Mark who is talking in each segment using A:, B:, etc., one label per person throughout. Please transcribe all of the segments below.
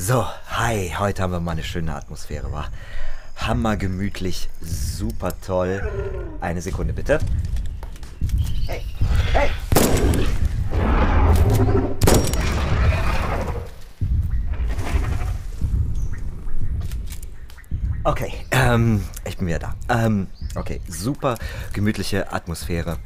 A: So, hi, heute haben wir mal eine schöne Atmosphäre, war hammergemütlich, super toll. Eine Sekunde bitte. Hey, hey! Okay, ähm, ich bin wieder da. Ähm, okay, super gemütliche Atmosphäre.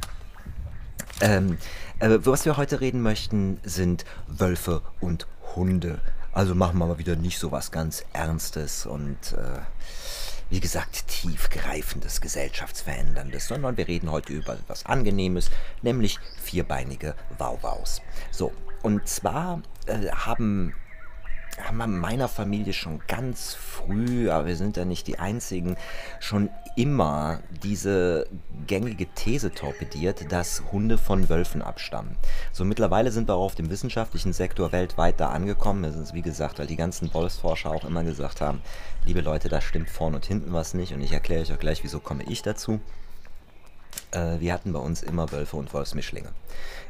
A: Ähm, äh, was wir heute reden möchten, sind Wölfe und Hunde. Also machen wir mal wieder nicht so was ganz Ernstes und äh, wie gesagt tiefgreifendes, gesellschaftsveränderndes, sondern wir reden heute über etwas Angenehmes, nämlich vierbeinige Wauwaus. So, und zwar äh, haben haben wir in meiner Familie schon ganz früh, aber wir sind ja nicht die Einzigen, schon immer diese gängige These torpediert, dass Hunde von Wölfen abstammen. So mittlerweile sind wir auch auf dem wissenschaftlichen Sektor weltweit da angekommen. Das ist wie gesagt, weil die ganzen Wolfsforscher auch immer gesagt haben, liebe Leute, da stimmt vorn und hinten was nicht und ich erkläre euch auch gleich, wieso komme ich dazu. Äh, wir hatten bei uns immer Wölfe und Wolfsmischlinge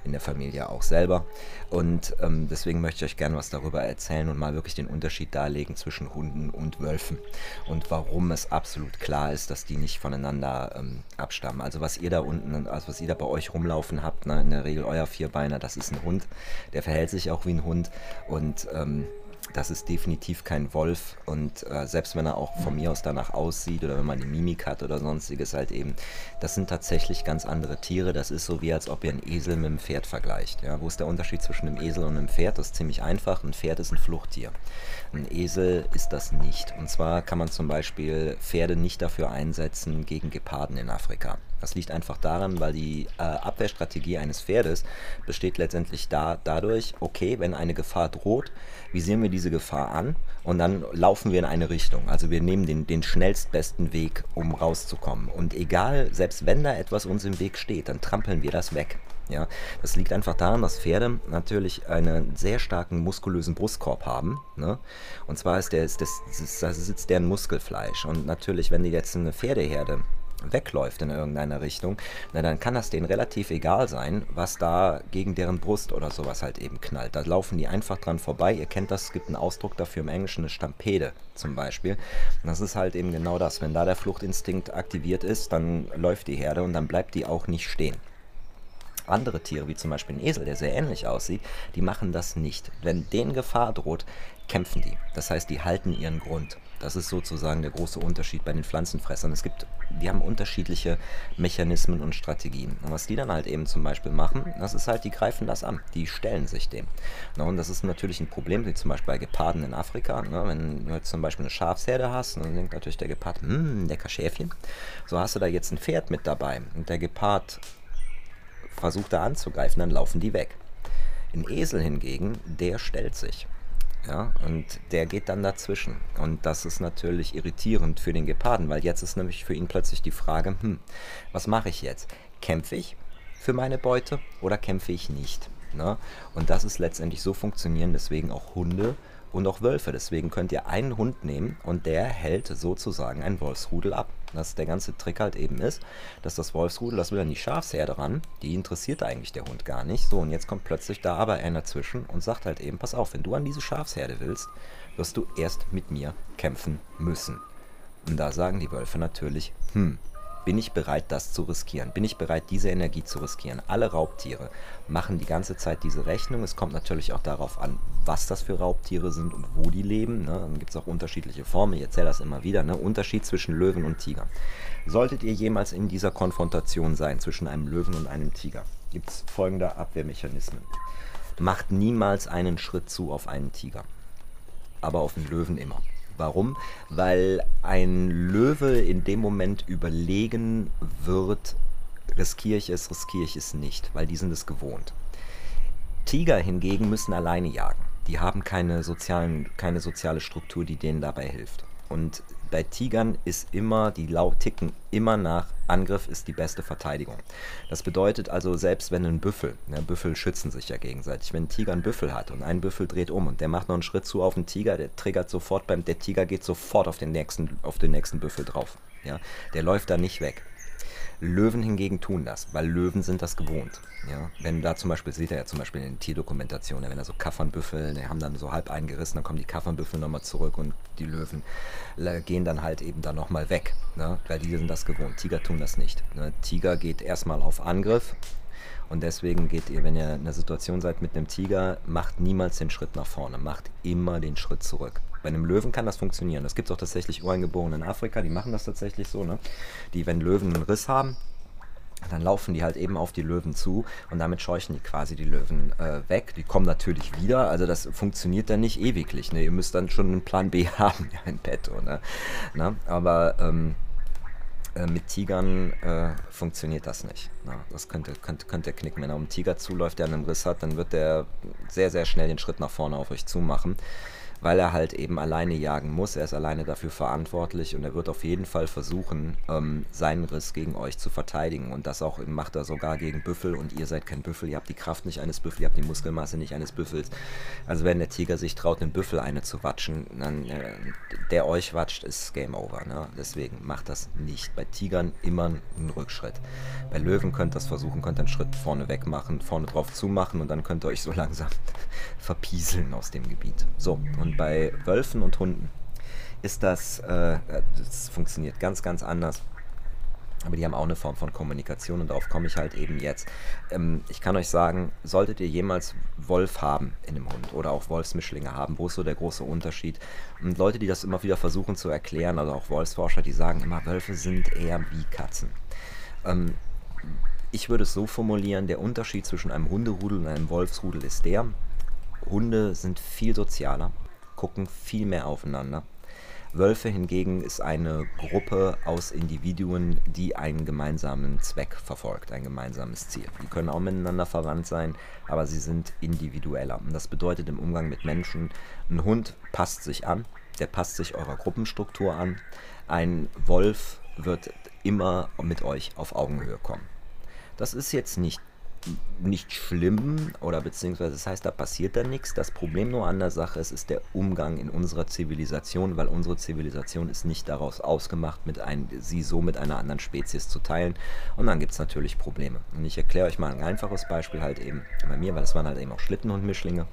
A: in der Familie auch selber. Und ähm, deswegen möchte ich euch gerne was darüber erzählen und mal wirklich den Unterschied darlegen zwischen Hunden und Wölfen und warum es absolut klar ist, dass die nicht voneinander ähm, abstammen. Also was ihr da unten, also was ihr da bei euch rumlaufen habt, ne, in der Regel euer Vierbeiner, das ist ein Hund. Der verhält sich auch wie ein Hund und ähm, das ist definitiv kein Wolf und äh, selbst wenn er auch von mir aus danach aussieht oder wenn man die Mimik hat oder sonstiges halt eben, das sind tatsächlich ganz andere Tiere. Das ist so wie als ob ihr einen Esel mit einem Pferd vergleicht. Ja? Wo ist der Unterschied zwischen einem Esel und einem Pferd? Das ist ziemlich einfach. Ein Pferd ist ein Fluchttier. Ein Esel ist das nicht. Und zwar kann man zum Beispiel Pferde nicht dafür einsetzen gegen Geparden in Afrika. Das liegt einfach daran, weil die äh, Abwehrstrategie eines Pferdes besteht letztendlich da, dadurch, okay, wenn eine Gefahr droht, visieren wir diese Gefahr an und dann laufen wir in eine Richtung. Also wir nehmen den, den schnellstbesten Weg, um rauszukommen. Und egal, selbst wenn da etwas uns im Weg steht, dann trampeln wir das weg. Ja, das liegt einfach daran, dass Pferde natürlich einen sehr starken muskulösen Brustkorb haben. Ne? Und zwar ist der, ist das, das sitzt deren Muskelfleisch. Und natürlich, wenn die jetzt eine Pferdeherde wegläuft in irgendeiner Richtung, na, dann kann das denen relativ egal sein, was da gegen deren Brust oder sowas halt eben knallt. Da laufen die einfach dran vorbei. Ihr kennt das, es gibt einen Ausdruck dafür im Englischen, eine Stampede zum Beispiel. Und das ist halt eben genau das. Wenn da der Fluchtinstinkt aktiviert ist, dann läuft die Herde und dann bleibt die auch nicht stehen. Andere Tiere, wie zum Beispiel ein Esel, der sehr ähnlich aussieht, die machen das nicht. Wenn denen Gefahr droht, kämpfen die. Das heißt, die halten ihren Grund. Das ist sozusagen der große Unterschied bei den Pflanzenfressern. Es gibt, die haben unterschiedliche Mechanismen und Strategien. Und was die dann halt eben zum Beispiel machen, das ist halt, die greifen das an. Die stellen sich dem. und das ist natürlich ein Problem, wie zum Beispiel bei Geparden in Afrika. Wenn du jetzt zum Beispiel eine Schafsherde hast, dann denkt natürlich der Gepard, hm, lecker Schäfchen. So hast du da jetzt ein Pferd mit dabei. Und der Gepard versucht da anzugreifen, dann laufen die weg. Ein Esel hingegen, der stellt sich. Ja, und der geht dann dazwischen. Und das ist natürlich irritierend für den Geparden, weil jetzt ist nämlich für ihn plötzlich die Frage, hm, was mache ich jetzt? Kämpfe ich für meine Beute oder kämpfe ich nicht? Ne? Und das ist letztendlich so funktionieren deswegen auch Hunde und auch Wölfe. Deswegen könnt ihr einen Hund nehmen und der hält sozusagen ein Wolfsrudel ab. Dass der ganze Trick halt eben ist, dass das Wolfsrudel, das will an die Schafsherde ran, die interessiert eigentlich der Hund gar nicht. So, und jetzt kommt plötzlich da aber einer dazwischen und sagt halt eben, pass auf, wenn du an diese Schafsherde willst, wirst du erst mit mir kämpfen müssen. Und da sagen die Wölfe natürlich, hm, bin ich bereit, das zu riskieren? Bin ich bereit, diese Energie zu riskieren? Alle Raubtiere machen die ganze Zeit diese Rechnung. Es kommt natürlich auch darauf an, was das für Raubtiere sind und wo die leben. Ne? Dann gibt es auch unterschiedliche Formen. Ich erzähle das immer wieder. Ne? Unterschied zwischen Löwen und Tiger. Solltet ihr jemals in dieser Konfrontation sein zwischen einem Löwen und einem Tiger, gibt es folgende Abwehrmechanismen. Macht niemals einen Schritt zu auf einen Tiger, aber auf einen Löwen immer. Warum? Weil ein Löwe in dem Moment überlegen wird, riskiere ich es, riskiere ich es nicht, weil die sind es gewohnt. Tiger hingegen müssen alleine jagen. Die haben keine, sozialen, keine soziale Struktur, die denen dabei hilft. Und bei Tigern ist immer, die laut ticken immer nach Angriff ist die beste Verteidigung. Das bedeutet also, selbst wenn ein Büffel, ne, Büffel schützen sich ja gegenseitig, wenn ein Tiger einen Büffel hat und ein Büffel dreht um und der macht noch einen Schritt zu auf den Tiger, der triggert sofort beim, der Tiger geht sofort auf den nächsten, auf den nächsten Büffel drauf. Ja? Der läuft da nicht weg. Löwen hingegen tun das, weil Löwen sind das gewohnt. Ja? Wenn da zum Beispiel, seht ihr ja zum Beispiel in den Tierdokumentationen, wenn da so Kaffernbüffel, die haben dann so halb eingerissen, dann kommen die Kaffernbüffel nochmal zurück und die Löwen gehen dann halt eben dann nochmal weg, ne? weil die sind das gewohnt. Tiger tun das nicht. Ne? Tiger geht erstmal auf Angriff, und deswegen geht ihr, wenn ihr in einer Situation seid mit einem Tiger, macht niemals den Schritt nach vorne, macht immer den Schritt zurück. Bei einem Löwen kann das funktionieren. Das gibt es auch tatsächlich Ureingeborene in Afrika, die machen das tatsächlich so, ne? Die, wenn Löwen einen Riss haben, dann laufen die halt eben auf die Löwen zu und damit scheuchen die quasi die Löwen äh, weg. Die kommen natürlich wieder, also das funktioniert dann nicht ewiglich. Ne? Ihr müsst dann schon einen Plan B haben, ja, in petto. Ne? Na? Aber ähm, äh, mit Tigern äh, funktioniert das nicht. Na, das könnte, könnte, könnte knicken. Wenn er um einen Tiger zuläuft, der einen Riss hat, dann wird der sehr, sehr schnell den Schritt nach vorne auf euch zumachen weil er halt eben alleine jagen muss. Er ist alleine dafür verantwortlich und er wird auf jeden Fall versuchen, ähm, seinen Riss gegen euch zu verteidigen. Und das auch macht er sogar gegen Büffel und ihr seid kein Büffel. Ihr habt die Kraft nicht eines Büffels, ihr habt die Muskelmasse nicht eines Büffels. Also wenn der Tiger sich traut, einen Büffel eine zu watschen, dann äh, der euch watscht, ist Game Over. Ne? Deswegen macht das nicht. Bei Tigern immer einen Rückschritt. Bei Löwen könnt ihr das versuchen, könnt einen Schritt vorne weg machen, vorne drauf zumachen und dann könnt ihr euch so langsam verpieseln aus dem Gebiet. So, und bei Wölfen und Hunden ist das, äh, das funktioniert ganz, ganz anders. Aber die haben auch eine Form von Kommunikation und darauf komme ich halt eben jetzt. Ähm, ich kann euch sagen, solltet ihr jemals Wolf haben in dem Hund oder auch Wolfsmischlinge haben, wo ist so der große Unterschied? Und Leute, die das immer wieder versuchen zu erklären, also auch Wolfsforscher, die sagen immer, Wölfe sind eher wie Katzen. Ähm, ich würde es so formulieren, der Unterschied zwischen einem Hunderudel und einem Wolfsrudel ist der, Hunde sind viel sozialer, gucken viel mehr aufeinander. Wölfe hingegen ist eine Gruppe aus Individuen, die einen gemeinsamen Zweck verfolgt, ein gemeinsames Ziel. Die können auch miteinander verwandt sein, aber sie sind individueller. Und das bedeutet im Umgang mit Menschen, ein Hund passt sich an, der passt sich eurer Gruppenstruktur an. Ein Wolf wird immer mit euch auf Augenhöhe kommen. Das ist jetzt nicht nicht schlimm oder beziehungsweise das heißt, da passiert dann nichts. Das Problem nur an der Sache ist, ist der Umgang in unserer Zivilisation, weil unsere Zivilisation ist nicht daraus ausgemacht, mit ein, sie so mit einer anderen Spezies zu teilen. Und dann gibt es natürlich Probleme. Und ich erkläre euch mal ein einfaches Beispiel halt eben bei mir, weil das waren halt eben auch Schlittenhundmischlinge.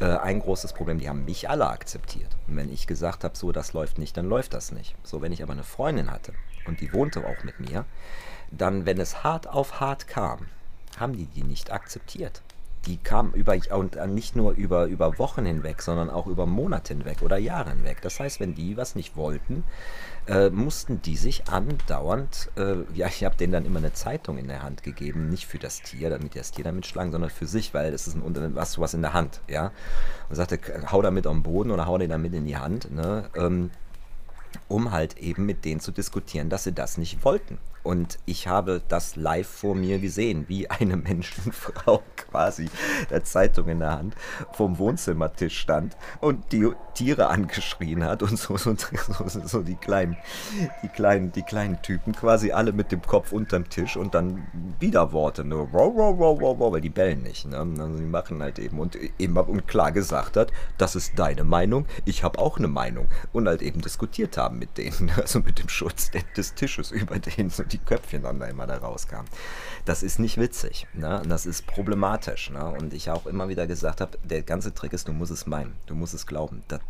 A: Äh, ein großes Problem, die haben mich alle akzeptiert. Und wenn ich gesagt habe, so, das läuft nicht, dann läuft das nicht. So, wenn ich aber eine Freundin hatte und die wohnte auch mit mir, dann, wenn es hart auf hart kam, haben die die nicht akzeptiert. Die kamen über, und nicht nur über, über Wochen hinweg, sondern auch über Monate hinweg oder Jahre hinweg. Das heißt, wenn die was nicht wollten, äh, mussten die sich andauernd, äh, ja, ich habe denen dann immer eine Zeitung in der Hand gegeben, nicht für das Tier, damit das Tier damit schlagen, sondern für sich, weil es ist ein, was, was in der Hand, ja. Und sagte, hau damit am Boden oder hau den damit in die Hand, ne, ähm, um halt eben mit denen zu diskutieren, dass sie das nicht wollten. Und ich habe das live vor mir gesehen, wie eine Menschenfrau quasi der Zeitung in der Hand vom Wohnzimmertisch stand und die Tiere angeschrien hat und so, so, so, so die, kleinen, die, kleinen, die kleinen Typen quasi alle mit dem Kopf unterm Tisch und dann Widerworte, ne? Wow, wow, wow, wow, wow, weil die bellen nicht. Ne? Also die machen halt eben und immer und klar gesagt hat, das ist deine Meinung, ich habe auch eine Meinung. Und halt eben diskutiert haben mit denen, also mit dem Schutz des Tisches über denen die Köpfchen dann da immer da rauskamen. Das ist nicht witzig. Ne? das ist problematisch. Ne? Und ich auch immer wieder gesagt habe, der ganze Trick ist, du musst es meinen. Du musst es glauben. Das,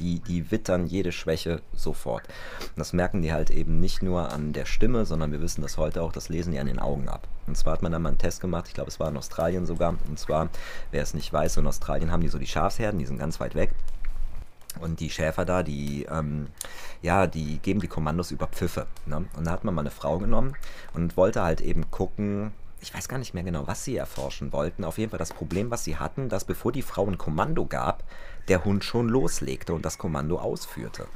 A: die, die wittern jede Schwäche sofort. Und das merken die halt eben nicht nur an der Stimme, sondern wir wissen das heute auch, das lesen die an den Augen ab. Und zwar hat man dann mal einen Test gemacht, ich glaube es war in Australien sogar. Und zwar, wer es nicht weiß, in Australien haben die so die Schafsherden, die sind ganz weit weg. Und die Schäfer da, die, ähm, ja, die geben die Kommandos über Pfiffe. Ne? Und da hat man mal eine Frau genommen und wollte halt eben gucken, ich weiß gar nicht mehr genau, was sie erforschen wollten. Auf jeden Fall das Problem, was sie hatten, dass bevor die Frau ein Kommando gab, der Hund schon loslegte und das Kommando ausführte.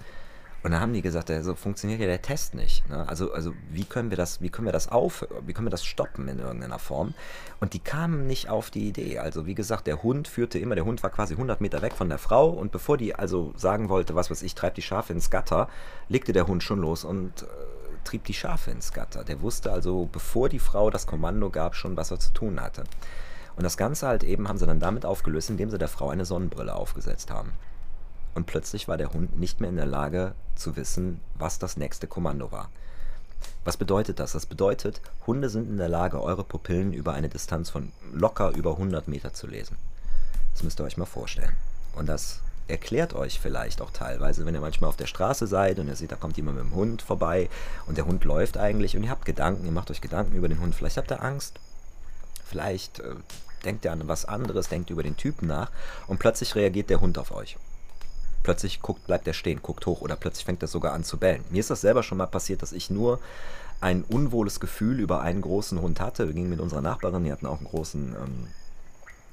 A: Und dann haben die gesagt, so funktioniert ja der Test nicht. Ne? Also, also wie können wir das, wie können wir das auf, wie können wir das stoppen in irgendeiner Form? Und die kamen nicht auf die Idee. Also wie gesagt, der Hund führte immer, der Hund war quasi 100 Meter weg von der Frau und bevor die also sagen wollte, was weiß ich, treibt die Schafe ins Gatter, legte der Hund schon los und äh, trieb die Schafe ins Gatter. Der wusste also, bevor die Frau das Kommando gab, schon, was er zu tun hatte. Und das Ganze halt eben haben sie dann damit aufgelöst, indem sie der Frau eine Sonnenbrille aufgesetzt haben. Und plötzlich war der Hund nicht mehr in der Lage zu wissen, was das nächste Kommando war. Was bedeutet das? Das bedeutet, Hunde sind in der Lage, eure Pupillen über eine Distanz von locker über 100 Meter zu lesen. Das müsst ihr euch mal vorstellen. Und das erklärt euch vielleicht auch teilweise, wenn ihr manchmal auf der Straße seid und ihr seht, da kommt jemand mit dem Hund vorbei und der Hund läuft eigentlich und ihr habt Gedanken, ihr macht euch Gedanken über den Hund. Vielleicht habt ihr Angst, vielleicht äh, denkt ihr an was anderes, denkt über den Typen nach und plötzlich reagiert der Hund auf euch. Plötzlich guckt, bleibt er stehen, guckt hoch oder plötzlich fängt er sogar an zu bellen. Mir ist das selber schon mal passiert, dass ich nur ein unwohles Gefühl über einen großen Hund hatte. Wir gingen mit unserer Nachbarin, die hatten auch einen großen ähm,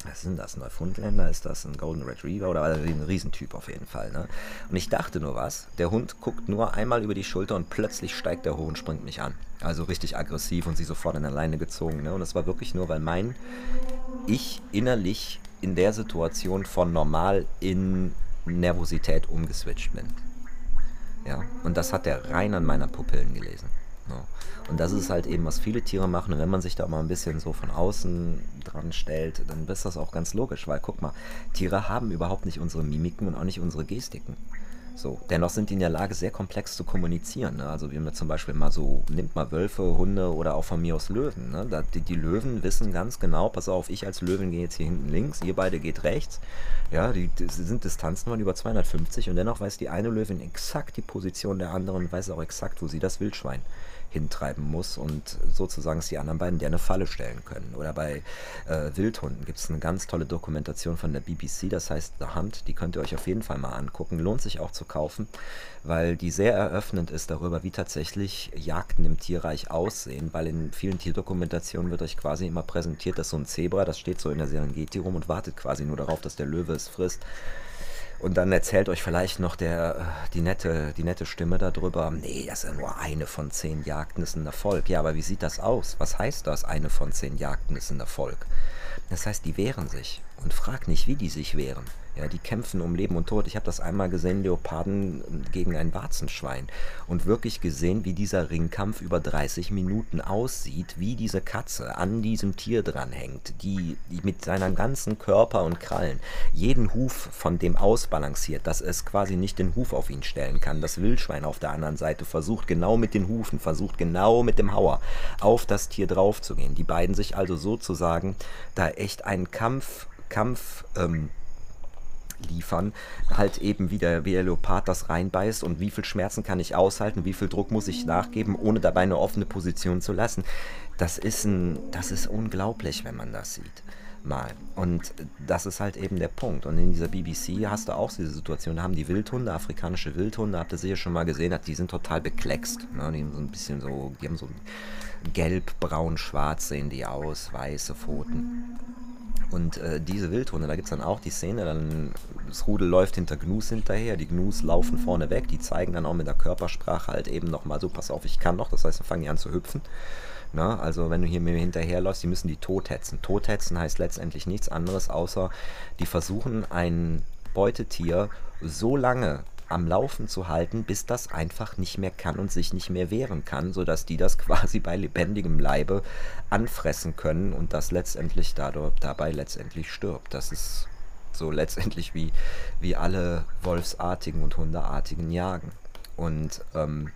A: was sind das? Neufundländer? Ist das ein Golden Retriever oder also ein Riesentyp auf jeden Fall? Ne? Und ich dachte nur was. Der Hund guckt nur einmal über die Schulter und plötzlich steigt er hoch und springt mich an. Also richtig aggressiv und sie sofort an der Leine gezogen. Ne? Und es war wirklich nur, weil mein Ich innerlich in der Situation von normal in Nervosität umgeswitcht bin. Ja, und das hat er rein an meiner Pupillen gelesen. Ja. Und das ist halt eben, was viele Tiere machen. Und wenn man sich da mal ein bisschen so von außen dran stellt, dann ist das auch ganz logisch, weil guck mal, Tiere haben überhaupt nicht unsere Mimiken und auch nicht unsere Gestiken. So, dennoch sind die in der Lage, sehr komplex zu kommunizieren. Ne? Also, wie man zum Beispiel mal so, nimmt mal Wölfe, Hunde oder auch von mir aus Löwen. Ne? Da, die, die, Löwen wissen ganz genau, pass auf, ich als Löwen gehe jetzt hier hinten links, ihr beide geht rechts. Ja, die, die sind Distanzen von über 250 und dennoch weiß die eine Löwin exakt die Position der anderen und weiß auch exakt, wo sie das Wildschwein hintreiben muss und sozusagen es die anderen beiden der eine Falle stellen können. Oder bei äh, Wildhunden gibt es eine ganz tolle Dokumentation von der BBC, das heißt The Hunt, die könnt ihr euch auf jeden Fall mal angucken, lohnt sich auch zu kaufen, weil die sehr eröffnend ist darüber, wie tatsächlich Jagden im Tierreich aussehen, weil in vielen Tierdokumentationen wird euch quasi immer präsentiert, dass so ein Zebra, das steht so in der Serengeti rum und wartet quasi nur darauf, dass der Löwe es frisst. Und dann erzählt euch vielleicht noch der, äh, die, nette, die nette Stimme darüber, nee, das ist ja nur eine von zehn Jagden ist ein Erfolg. Ja, aber wie sieht das aus? Was heißt das, eine von zehn Jagden ist ein Erfolg? Das heißt, die wehren sich. Und frag nicht, wie die sich wehren. Ja, die kämpfen um Leben und Tod. Ich habe das einmal gesehen, Leoparden gegen ein Warzenschwein. Und wirklich gesehen, wie dieser Ringkampf über 30 Minuten aussieht, wie diese Katze an diesem Tier dranhängt, die, die mit seinem ganzen Körper und Krallen jeden Huf von dem ausbalanciert, dass es quasi nicht den Huf auf ihn stellen kann. Das Wildschwein auf der anderen Seite versucht genau mit den Hufen, versucht genau mit dem Hauer auf das Tier draufzugehen. Die beiden sich also sozusagen da echt einen Kampf, Kampf, ähm, liefern, halt eben wie der, wie Leopard das reinbeißt und wie viel Schmerzen kann ich aushalten, wie viel Druck muss ich nachgeben, ohne dabei eine offene Position zu lassen. Das ist, ein, das ist unglaublich, wenn man das sieht. Mal. Und das ist halt eben der Punkt. Und in dieser BBC hast du auch diese Situation, da haben die Wildhunde, afrikanische Wildhunde, habt ihr sicher schon mal gesehen, die sind total bekleckst. Ne? Die haben so ein bisschen so, die haben so gelb, braun, schwarz sehen die aus, weiße Pfoten. Und äh, diese Wildhunde, da gibt es dann auch die Szene, dann das Rudel läuft hinter Gnus hinterher, die Gnus laufen vorne weg, die zeigen dann auch mit der Körpersprache halt eben nochmal so, pass auf, ich kann noch, das heißt, dann fangen die an zu hüpfen. Na, also wenn du hier mir hinterherläufst, die müssen die tothetzen. Tothetzen heißt letztendlich nichts anderes, außer die versuchen ein Beutetier so lange am Laufen zu halten, bis das einfach nicht mehr kann und sich nicht mehr wehren kann, sodass die das quasi bei lebendigem Leibe anfressen können und das letztendlich dadurch, dabei letztendlich stirbt. Das ist so letztendlich wie, wie alle Wolfsartigen und Hundeartigen jagen. Und ähm,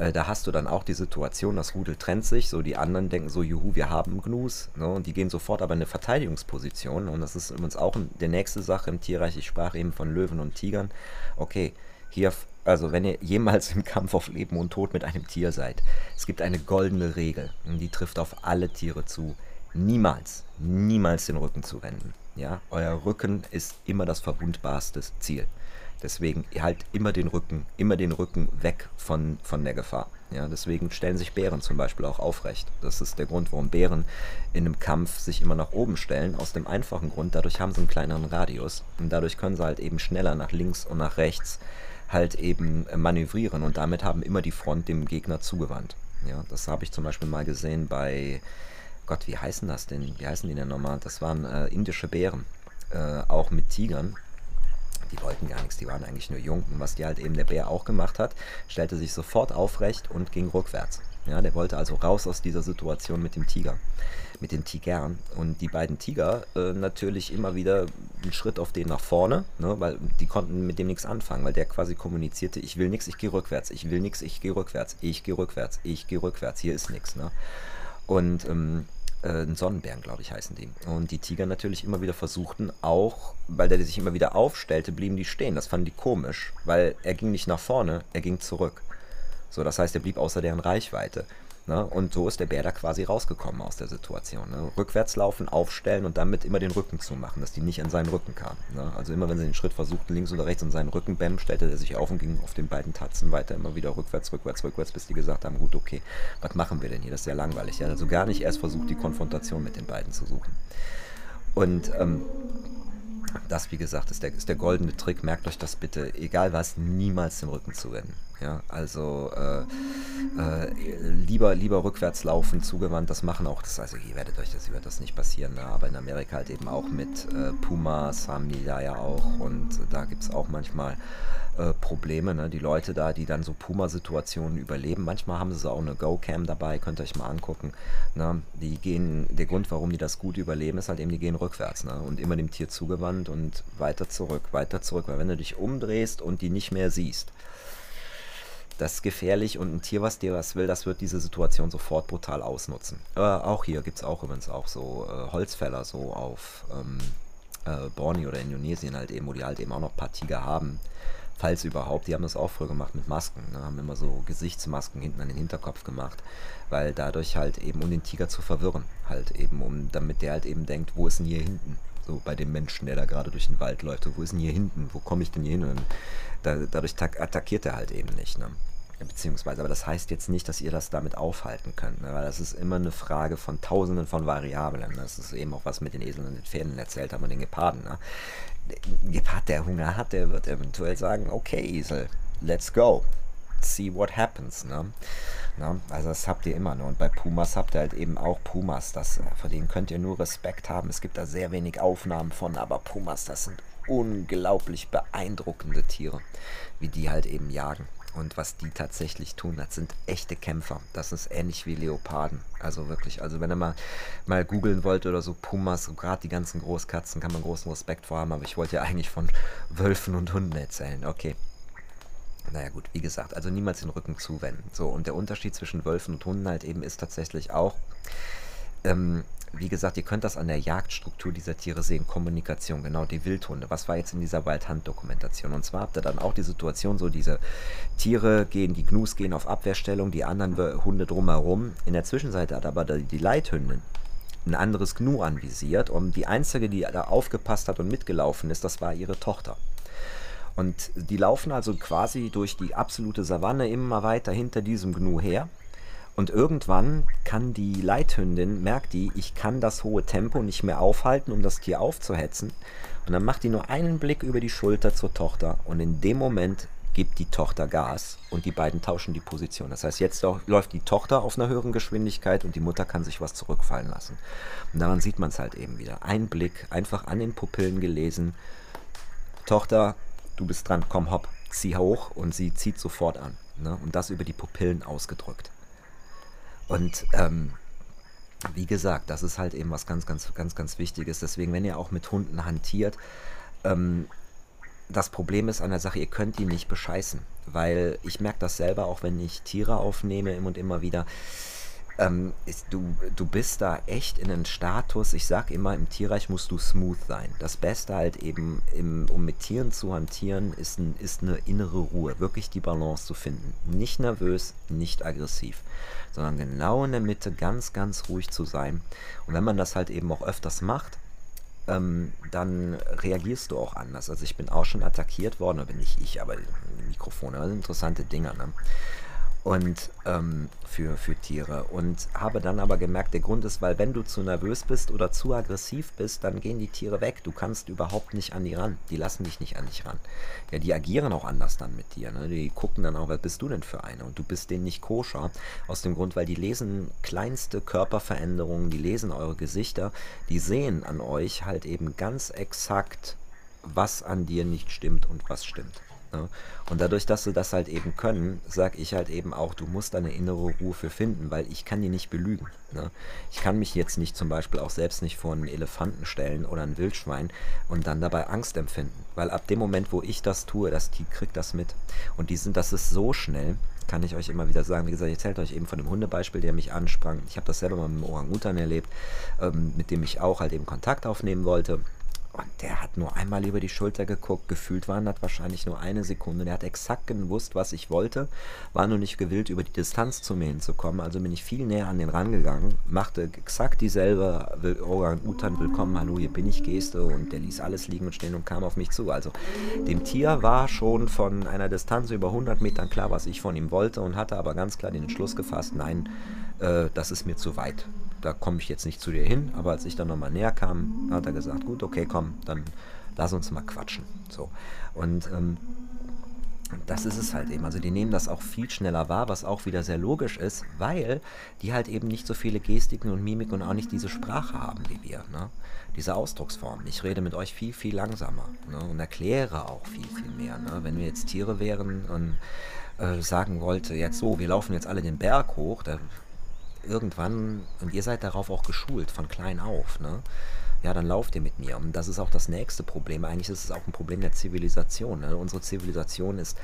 A: äh, da hast du dann auch die Situation, das Rudel trennt sich, so die anderen denken so, juhu, wir haben Gnus, ne, und die gehen sofort aber in eine Verteidigungsposition und das ist übrigens auch der nächste Sache im Tierreich, ich sprach eben von Löwen und Tigern, okay, hier, also wenn ihr jemals im Kampf auf Leben und Tod mit einem Tier seid, es gibt eine goldene Regel und die trifft auf alle Tiere zu, niemals, niemals den Rücken zu wenden. Ja, euer Rücken ist immer das verwundbarste Ziel. Deswegen halt immer den Rücken, immer den Rücken weg von, von der Gefahr. Ja, deswegen stellen sich Bären zum Beispiel auch aufrecht. Das ist der Grund, warum Bären in einem Kampf sich immer nach oben stellen. Aus dem einfachen Grund, dadurch haben sie einen kleineren Radius und dadurch können sie halt eben schneller nach links und nach rechts halt eben manövrieren und damit haben immer die Front dem Gegner zugewandt. Ja, das habe ich zum Beispiel mal gesehen bei, Gott, wie heißen das denn? Wie heißen die denn nochmal? Das waren äh, indische Bären, äh, auch mit Tigern die wollten gar nichts, die waren eigentlich nur jung. Was die halt eben der Bär auch gemacht hat, stellte sich sofort aufrecht und ging rückwärts. Ja, der wollte also raus aus dieser Situation mit dem Tiger, mit den Tigern. Und die beiden Tiger äh, natürlich immer wieder einen Schritt auf den nach vorne, ne, weil die konnten mit dem nichts anfangen, weil der quasi kommunizierte, ich will nichts, ich gehe rückwärts, ich will nichts, ich gehe rückwärts, ich gehe rückwärts, ich gehe rückwärts, hier ist nichts. Ne? Und ähm, äh, Sonnenbären, glaube ich, heißen die. Und die Tiger natürlich immer wieder versuchten auch, weil der sich immer wieder aufstellte, blieben die stehen. Das fanden die komisch, weil er ging nicht nach vorne, er ging zurück. So, das heißt, er blieb außer deren Reichweite. Ne? Und so ist der Bär da quasi rausgekommen aus der Situation. Ne? Rückwärts laufen, aufstellen und damit immer den Rücken zumachen, dass die nicht an seinen Rücken kamen. Ne? Also immer wenn sie den Schritt versuchten, links oder rechts an seinen Rücken, bäm, stellte er sich auf und ging auf den beiden Tatzen weiter, immer wieder rückwärts, rückwärts, rückwärts, bis die gesagt haben, gut, okay, was machen wir denn hier? Das ist ja langweilig. Er hat also gar nicht erst versucht, die Konfrontation mit den beiden zu suchen. Und ähm, das, wie gesagt, ist der, ist der goldene Trick. Merkt euch das bitte, egal was, niemals den Rücken zu wenden. Ja, also äh, äh, lieber, lieber rückwärts laufen, zugewandt, das machen auch, das, also ihr werdet euch das, wird das nicht passieren, ne? aber in Amerika halt eben auch mit äh, Pumas haben die da ja auch und da gibt es auch manchmal äh, Probleme, ne? die Leute da, die dann so Puma-Situationen überleben, manchmal haben sie auch eine Go-Cam dabei, könnt ihr euch mal angucken, ne? die gehen, der Grund, warum die das gut überleben, ist halt eben, die gehen rückwärts ne? und immer dem Tier zugewandt und weiter zurück, weiter zurück, weil wenn du dich umdrehst und die nicht mehr siehst, das ist gefährlich und ein Tier, was dir was will, das wird diese Situation sofort brutal ausnutzen. Äh, auch hier gibt es auch übrigens auch so äh, Holzfäller, so auf ähm, äh, Borneo oder Indonesien halt eben, wo die halt eben auch noch ein paar Tiger haben. Falls überhaupt, die haben das auch früher gemacht mit Masken, ne? haben immer so Gesichtsmasken hinten an den Hinterkopf gemacht, weil dadurch halt eben, um den Tiger zu verwirren, halt eben, um damit der halt eben denkt, wo ist denn hier hinten? So bei dem Menschen, der da gerade durch den Wald läuft, wo ist denn hier hinten? Wo komme ich denn hier hin? Und da, dadurch attackiert er halt eben nicht. Ne? Beziehungsweise, aber das heißt jetzt nicht, dass ihr das damit aufhalten könnt, ne? weil das ist immer eine Frage von tausenden von Variablen. Das ist eben auch was mit den Eseln und den Pferden erzählt haben und den Geparden. Ne? Der Gepard, der Hunger hat, der wird eventuell sagen, okay Esel, let's go. See what happens. Ne? Ne? Also das habt ihr immer. Ne? Und bei Pumas habt ihr halt eben auch Pumas. Das, vor denen könnt ihr nur Respekt haben. Es gibt da sehr wenig Aufnahmen von, aber Pumas, das sind unglaublich beeindruckende Tiere, wie die halt eben jagen. Und was die tatsächlich tun, das sind echte Kämpfer. Das ist ähnlich wie Leoparden. Also wirklich, also wenn ihr mal, mal googeln wollt oder so Pumas, so gerade die ganzen Großkatzen, kann man großen Respekt vor haben. Aber ich wollte ja eigentlich von Wölfen und Hunden erzählen. Okay. Naja gut, wie gesagt, also niemals den Rücken zuwenden. So, und der Unterschied zwischen Wölfen und Hunden halt eben ist tatsächlich auch, ähm, wie gesagt, ihr könnt das an der Jagdstruktur dieser Tiere sehen. Kommunikation, genau, die Wildhunde. Was war jetzt in dieser Waldhand-Dokumentation? Und zwar habt ihr dann auch die Situation, so diese Tiere gehen, die Gnus gehen auf Abwehrstellung, die anderen Hunde drumherum. In der Zwischenzeit hat aber die Leithündin ein anderes Gnu anvisiert und die einzige, die da aufgepasst hat und mitgelaufen ist, das war ihre Tochter. Und die laufen also quasi durch die absolute Savanne immer weiter hinter diesem Gnu her und irgendwann kann die Leithündin, merkt die, ich kann das hohe Tempo nicht mehr aufhalten, um das Tier aufzuhetzen. Und dann macht die nur einen Blick über die Schulter zur Tochter und in dem Moment gibt die Tochter Gas und die beiden tauschen die Position. Das heißt, jetzt läuft die Tochter auf einer höheren Geschwindigkeit und die Mutter kann sich was zurückfallen lassen. Und daran sieht man es halt eben wieder. Ein Blick, einfach an den Pupillen gelesen. Tochter, du bist dran, komm hopp, zieh hoch und sie zieht sofort an. Ne? Und das über die Pupillen ausgedrückt. Und ähm, wie gesagt, das ist halt eben was ganz, ganz, ganz, ganz Wichtiges. Deswegen, wenn ihr auch mit Hunden hantiert, ähm, das Problem ist an der Sache, ihr könnt die nicht bescheißen. Weil ich merke das selber, auch wenn ich Tiere aufnehme, immer und immer wieder ähm, ist, du, du bist da echt in einem Status, ich sag immer, im Tierreich musst du smooth sein. Das Beste halt eben, im, um mit Tieren zu hantieren, ist, ein, ist eine innere Ruhe, wirklich die Balance zu finden. Nicht nervös, nicht aggressiv, sondern genau in der Mitte ganz, ganz ruhig zu sein. Und wenn man das halt eben auch öfters macht, ähm, dann reagierst du auch anders. Also ich bin auch schon attackiert worden, oder nicht ich, aber Mikrofone, also interessante Dinger. Ne? Und ähm, für, für Tiere. Und habe dann aber gemerkt, der Grund ist, weil wenn du zu nervös bist oder zu aggressiv bist, dann gehen die Tiere weg. Du kannst überhaupt nicht an die ran. Die lassen dich nicht an dich ran. Ja, die agieren auch anders dann mit dir. Ne? Die gucken dann auch, was bist du denn für eine? Und du bist denen nicht koscher. Aus dem Grund, weil die lesen kleinste Körperveränderungen, die lesen eure Gesichter, die sehen an euch halt eben ganz exakt, was an dir nicht stimmt und was stimmt. Ne? Und dadurch, dass sie das halt eben können, sage ich halt eben auch, du musst eine innere Ruhe für finden, weil ich kann die nicht belügen. Ne? Ich kann mich jetzt nicht zum Beispiel auch selbst nicht vor einen Elefanten stellen oder ein Wildschwein und dann dabei Angst empfinden. Weil ab dem Moment, wo ich das tue, das Tier kriegt das mit. Und die sind, das ist so schnell, kann ich euch immer wieder sagen. Wie gesagt, ich erzählte euch eben von dem Hundebeispiel, der mich ansprang. Ich habe das selber mal mit dem Orang-Utan erlebt, ähm, mit dem ich auch halt eben Kontakt aufnehmen wollte. Und der hat nur einmal über die Schulter geguckt. Gefühlt waren das wahrscheinlich nur eine Sekunde. Der hat exakt gewusst, was ich wollte, war nur nicht gewillt, über die Distanz zu mir hinzukommen. Also bin ich viel näher an den rangegangen, machte exakt dieselbe Orang-Utan Willkommen, hallo, hier bin ich Geste und der ließ alles liegen und stehen und kam auf mich zu. Also dem Tier war schon von einer Distanz über 100 Metern klar, was ich von ihm wollte und hatte aber ganz klar den Entschluss gefasst, nein, äh, das ist mir zu weit da komme ich jetzt nicht zu dir hin, aber als ich dann nochmal näher kam, hat er gesagt, gut, okay, komm, dann lass uns mal quatschen. So. Und ähm, das ist es halt eben. Also die nehmen das auch viel schneller wahr, was auch wieder sehr logisch ist, weil die halt eben nicht so viele Gestiken und Mimik und auch nicht diese Sprache haben wie wir. Ne? Diese Ausdrucksform. Ich rede mit euch viel, viel langsamer ne? und erkläre auch viel, viel mehr. Ne? Wenn wir jetzt Tiere wären und äh, sagen wollte, jetzt so, wir laufen jetzt alle den Berg hoch, da irgendwann, und ihr seid darauf auch geschult, von klein auf, ne? ja, dann lauft ihr mit mir. Und das ist auch das nächste Problem. Eigentlich ist es auch ein Problem der Zivilisation. Ne? Unsere Zivilisation ist,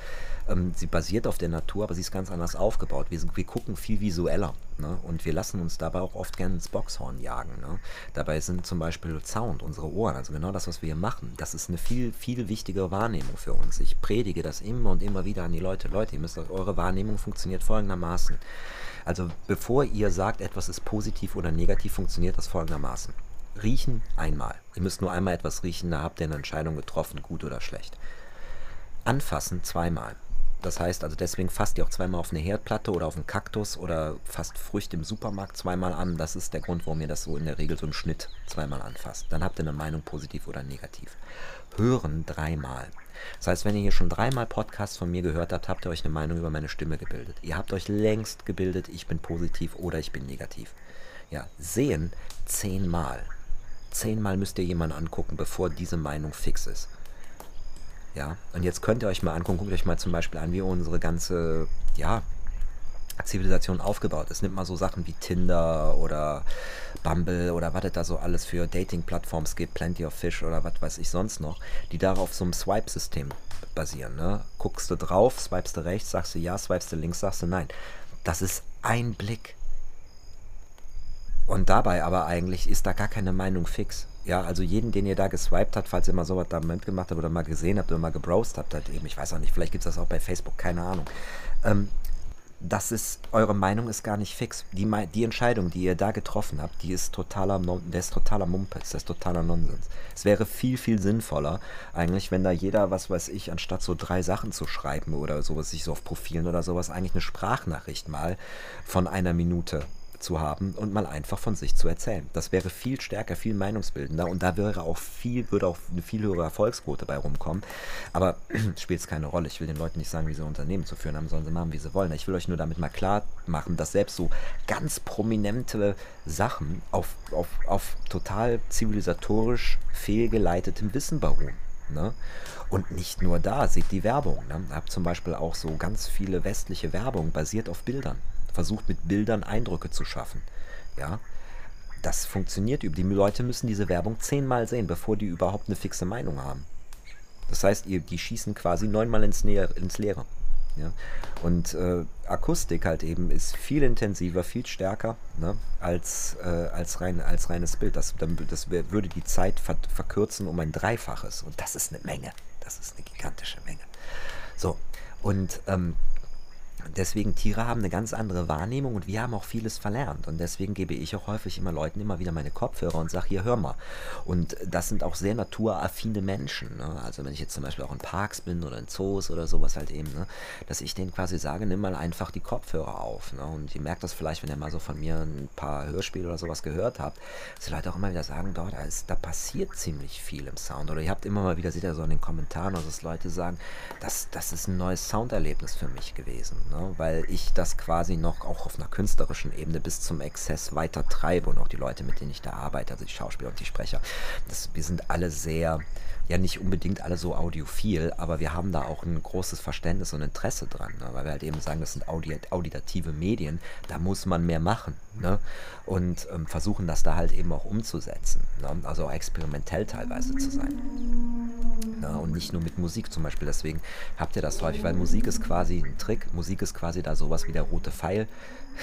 A: ähm, sie basiert auf der Natur, aber sie ist ganz anders aufgebaut. Wir, wir gucken viel visueller. Ne? Und wir lassen uns dabei auch oft gerne ins Boxhorn jagen. Ne? Dabei sind zum Beispiel Sound, unsere Ohren, also genau das, was wir hier machen, das ist eine viel, viel wichtigere Wahrnehmung für uns. Ich predige das immer und immer wieder an die Leute. Leute, ihr müsst, eure Wahrnehmung funktioniert folgendermaßen. Also bevor ihr sagt, etwas ist positiv oder negativ, funktioniert das folgendermaßen. Riechen einmal. Ihr müsst nur einmal etwas riechen, da habt ihr eine Entscheidung getroffen, gut oder schlecht. Anfassen zweimal. Das heißt also, deswegen fasst ihr auch zweimal auf eine Herdplatte oder auf einen Kaktus oder fasst Früchte im Supermarkt zweimal an. Das ist der Grund, warum ihr das so in der Regel so im Schnitt zweimal anfasst. Dann habt ihr eine Meinung positiv oder negativ. Hören dreimal. Das heißt, wenn ihr hier schon dreimal Podcasts von mir gehört habt, habt ihr euch eine Meinung über meine Stimme gebildet. Ihr habt euch längst gebildet, ich bin positiv oder ich bin negativ. Ja, sehen zehnmal. Zehnmal müsst ihr jemanden angucken, bevor diese Meinung fix ist. Ja, und jetzt könnt ihr euch mal angucken, guckt euch mal zum Beispiel an, wie unsere ganze, ja, Zivilisation aufgebaut ist. Nimmt mal so Sachen wie Tinder oder Bumble oder was es da so alles für Dating-Plattforms gibt, Plenty of Fish oder was weiß ich sonst noch, die darauf so einem Swipe-System basieren. Ne? Guckst du drauf, swipest du rechts, sagst du ja, swipest du links, sagst du nein. Das ist ein Blick. Und dabei aber eigentlich ist da gar keine Meinung fix. Ja, also jeden, den ihr da geswiped habt, falls ihr mal sowas da gemacht habt oder mal gesehen habt oder mal gebrowst habt, halt eben, ich weiß auch nicht, vielleicht gibt es das auch bei Facebook, keine Ahnung. Ähm, das ist, eure Meinung ist gar nicht fix. Die, die Entscheidung, die ihr da getroffen habt, die ist totaler, der ist totaler Mumpitz, das ist totaler Nonsens. Es wäre viel, viel sinnvoller, eigentlich, wenn da jeder, was weiß ich, anstatt so drei Sachen zu schreiben oder sowas, sich so auf Profilen oder sowas, eigentlich eine Sprachnachricht mal von einer Minute zu haben und mal einfach von sich zu erzählen. Das wäre viel stärker, viel meinungsbildender und da wäre auch viel, würde auch eine viel höhere Erfolgsquote bei rumkommen. Aber spielt es keine Rolle. Ich will den Leuten nicht sagen, wie sie Unternehmen zu führen haben, sollen sie machen, wie sie wollen. Ich will euch nur damit mal klar machen, dass selbst so ganz prominente Sachen auf, auf, auf total zivilisatorisch fehlgeleitetem Wissen beruhen. Ne? Und nicht nur da, seht die Werbung. Ne? Habe zum Beispiel auch so ganz viele westliche Werbung basiert auf Bildern versucht mit Bildern Eindrücke zu schaffen. Ja, das funktioniert. Die Leute müssen diese Werbung zehnmal sehen, bevor die überhaupt eine fixe Meinung haben. Das heißt, die schießen quasi neunmal ins, ins Leere. Ja? Und äh, Akustik halt eben ist viel intensiver, viel stärker ne? als, äh, als, rein, als reines Bild. Das, das würde die Zeit ver verkürzen um ein Dreifaches. Und das ist eine Menge. Das ist eine gigantische Menge. So, und ähm, deswegen Tiere haben eine ganz andere Wahrnehmung und wir haben auch vieles verlernt. Und deswegen gebe ich auch häufig immer Leuten immer wieder meine Kopfhörer und sage, hier, hör mal. Und das sind auch sehr naturaffine Menschen. Ne? Also wenn ich jetzt zum Beispiel auch in Parks bin oder in Zoos oder sowas halt eben, ne? dass ich denen quasi sage, nimm mal einfach die Kopfhörer auf. Ne? Und ihr merkt das vielleicht, wenn ihr mal so von mir ein paar Hörspiele oder sowas gehört habt, dass die Leute auch immer wieder sagen, da, ist, da passiert ziemlich viel im Sound. Oder ihr habt immer mal wieder, seht ihr so in den Kommentaren, dass Leute sagen, das, das ist ein neues Sounderlebnis für mich gewesen. Ne? Ne? weil ich das quasi noch auch auf einer künstlerischen Ebene bis zum Exzess weiter treibe und auch die Leute, mit denen ich da arbeite, also die Schauspieler und die Sprecher, das, wir sind alle sehr ja nicht unbedingt alle so audiophil, aber wir haben da auch ein großes Verständnis und Interesse dran, ne? weil wir halt eben sagen, das sind audi auditative Medien, da muss man mehr machen ne? und ähm, versuchen das da halt eben auch umzusetzen, ne? also experimentell teilweise zu sein. Ne? Und nicht nur mit Musik zum Beispiel, deswegen habt ihr das häufig, weil Musik ist quasi ein Trick, Musik ist quasi da sowas wie der rote Pfeil,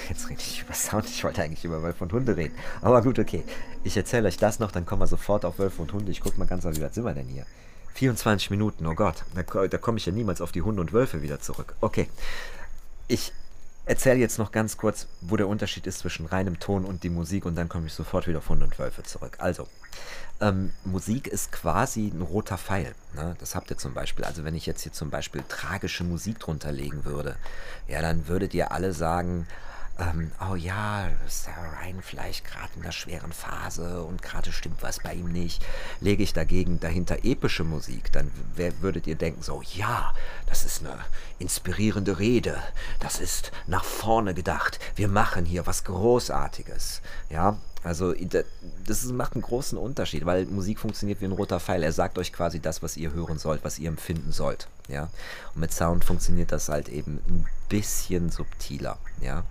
A: Jetzt rede ich über Sound. Ich wollte eigentlich über Wölfe und Hunde reden. Aber gut, okay. Ich erzähle euch das noch, dann kommen wir sofort auf Wölfe und Hunde. Ich gucke mal ganz wie weit sind wir denn hier? 24 Minuten, oh Gott. Da, da komme ich ja niemals auf die Hunde und Wölfe wieder zurück. Okay. Ich erzähle jetzt noch ganz kurz, wo der Unterschied ist zwischen reinem Ton und die Musik und dann komme ich sofort wieder auf Hunde und Wölfe zurück. Also, ähm, Musik ist quasi ein roter Pfeil. Ne? Das habt ihr zum Beispiel. Also wenn ich jetzt hier zum Beispiel tragische Musik drunter legen würde, ja, dann würdet ihr alle sagen, ähm, oh ja, ist der Ryan vielleicht gerade in einer schweren Phase und gerade stimmt was bei ihm nicht. Lege ich dagegen dahinter epische Musik, dann würdet ihr denken so, ja, das ist eine inspirierende Rede, das ist nach vorne gedacht, wir machen hier was Großartiges. Ja, also das macht einen großen Unterschied, weil Musik funktioniert wie ein roter Pfeil. Er sagt euch quasi das, was ihr hören sollt, was ihr empfinden sollt. Ja? Und mit Sound funktioniert das halt eben ein bisschen subtiler. Ja?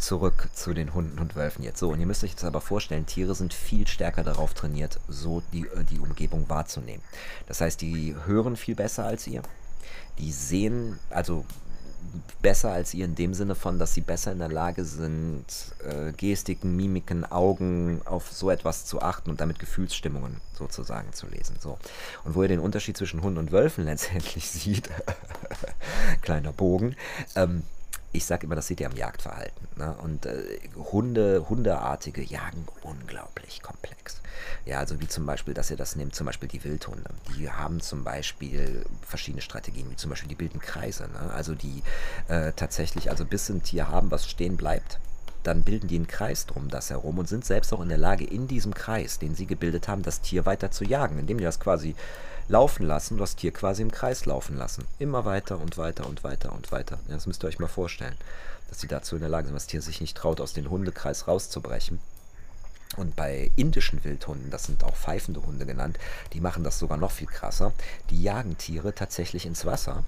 A: Zurück zu den Hunden und Wölfen jetzt. So, und ihr müsst euch jetzt aber vorstellen, Tiere sind viel stärker darauf trainiert, so die, äh, die Umgebung wahrzunehmen. Das heißt, die hören viel besser als ihr. Die sehen, also besser als ihr in dem Sinne von, dass sie besser in der Lage sind, äh, Gestiken, Mimiken, Augen auf so etwas zu achten und damit Gefühlsstimmungen sozusagen zu lesen. So. Und wo ihr den Unterschied zwischen Hunden und Wölfen letztendlich sieht, kleiner Bogen, ähm, ich sage immer, das seht ihr am Jagdverhalten. Ne? Und äh, Hunde, Hundeartige jagen unglaublich komplex. Ja, also wie zum Beispiel, dass ihr das nehmt, zum Beispiel die Wildhunde. Die haben zum Beispiel verschiedene Strategien, wie zum Beispiel die bilden Kreise. Ne? Also die äh, tatsächlich, also bis ein Tier haben, was stehen bleibt, dann bilden die einen Kreis drum das herum und sind selbst auch in der Lage, in diesem Kreis, den sie gebildet haben, das Tier weiter zu jagen, indem die das quasi laufen lassen, das Tier quasi im Kreis laufen lassen. Immer weiter und weiter und weiter und weiter. Ja, das müsst ihr euch mal vorstellen, dass sie dazu in der Lage sind, das Tier sich nicht traut, aus dem Hundekreis rauszubrechen. Und bei indischen Wildhunden, das sind auch pfeifende Hunde genannt, die machen das sogar noch viel krasser. Die jagen Tiere tatsächlich ins Wasser.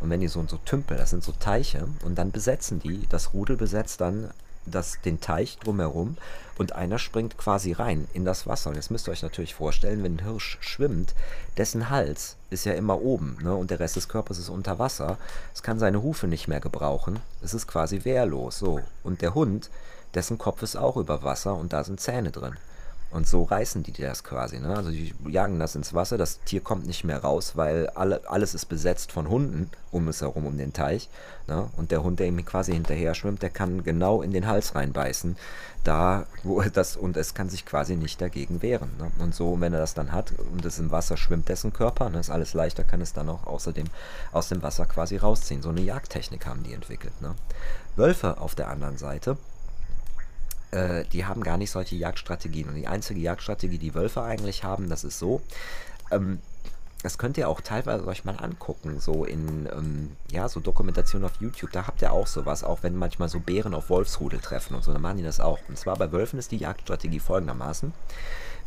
A: Und wenn die so, so Tümpel, das sind so Teiche, und dann besetzen die, das Rudel besetzt dann das, den Teich drumherum und einer springt quasi rein in das Wasser. Und jetzt müsst ihr euch natürlich vorstellen, wenn ein Hirsch schwimmt, dessen Hals ist ja immer oben ne, und der Rest des Körpers ist unter Wasser. Es kann seine Hufe nicht mehr gebrauchen. Es ist quasi wehrlos. So. Und der Hund, dessen Kopf ist auch über Wasser und da sind Zähne drin. Und so reißen die das quasi. Ne? Also die jagen das ins Wasser, das Tier kommt nicht mehr raus, weil alle, alles ist besetzt von Hunden um es herum, um den Teich. Ne? Und der Hund, der ihm quasi hinterher schwimmt, der kann genau in den Hals reinbeißen. Da, wo das, und es kann sich quasi nicht dagegen wehren. Ne? Und so, wenn er das dann hat und es im Wasser schwimmt, dessen Körper, ne, ist alles leichter, kann es dann auch außerdem aus dem Wasser quasi rausziehen. So eine Jagdtechnik haben die entwickelt. Ne? Wölfe auf der anderen Seite äh, die haben gar nicht solche Jagdstrategien. Und die einzige Jagdstrategie, die Wölfe eigentlich haben, das ist so, ähm, das könnt ihr auch teilweise euch mal angucken, so in, ähm, ja, so Dokumentationen auf YouTube, da habt ihr auch sowas, auch wenn manchmal so Bären auf Wolfsrudel treffen und so, dann machen die das auch. Und zwar bei Wölfen ist die Jagdstrategie folgendermaßen,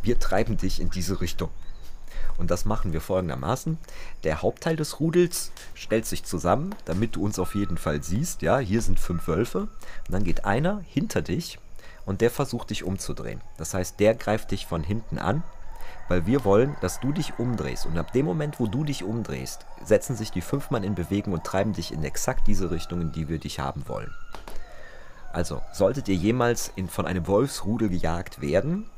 A: wir treiben dich in diese Richtung. Und das machen wir folgendermaßen. Der Hauptteil des Rudels stellt sich zusammen, damit du uns auf jeden Fall siehst. Ja, hier sind fünf Wölfe. Und dann geht einer hinter dich und der versucht dich umzudrehen. Das heißt, der greift dich von hinten an, weil wir wollen, dass du dich umdrehst. Und ab dem Moment, wo du dich umdrehst, setzen sich die fünf Mann in Bewegung und treiben dich in exakt diese Richtung, in die wir dich haben wollen. Also, solltet ihr jemals in, von einem Wolfsrudel gejagt werden,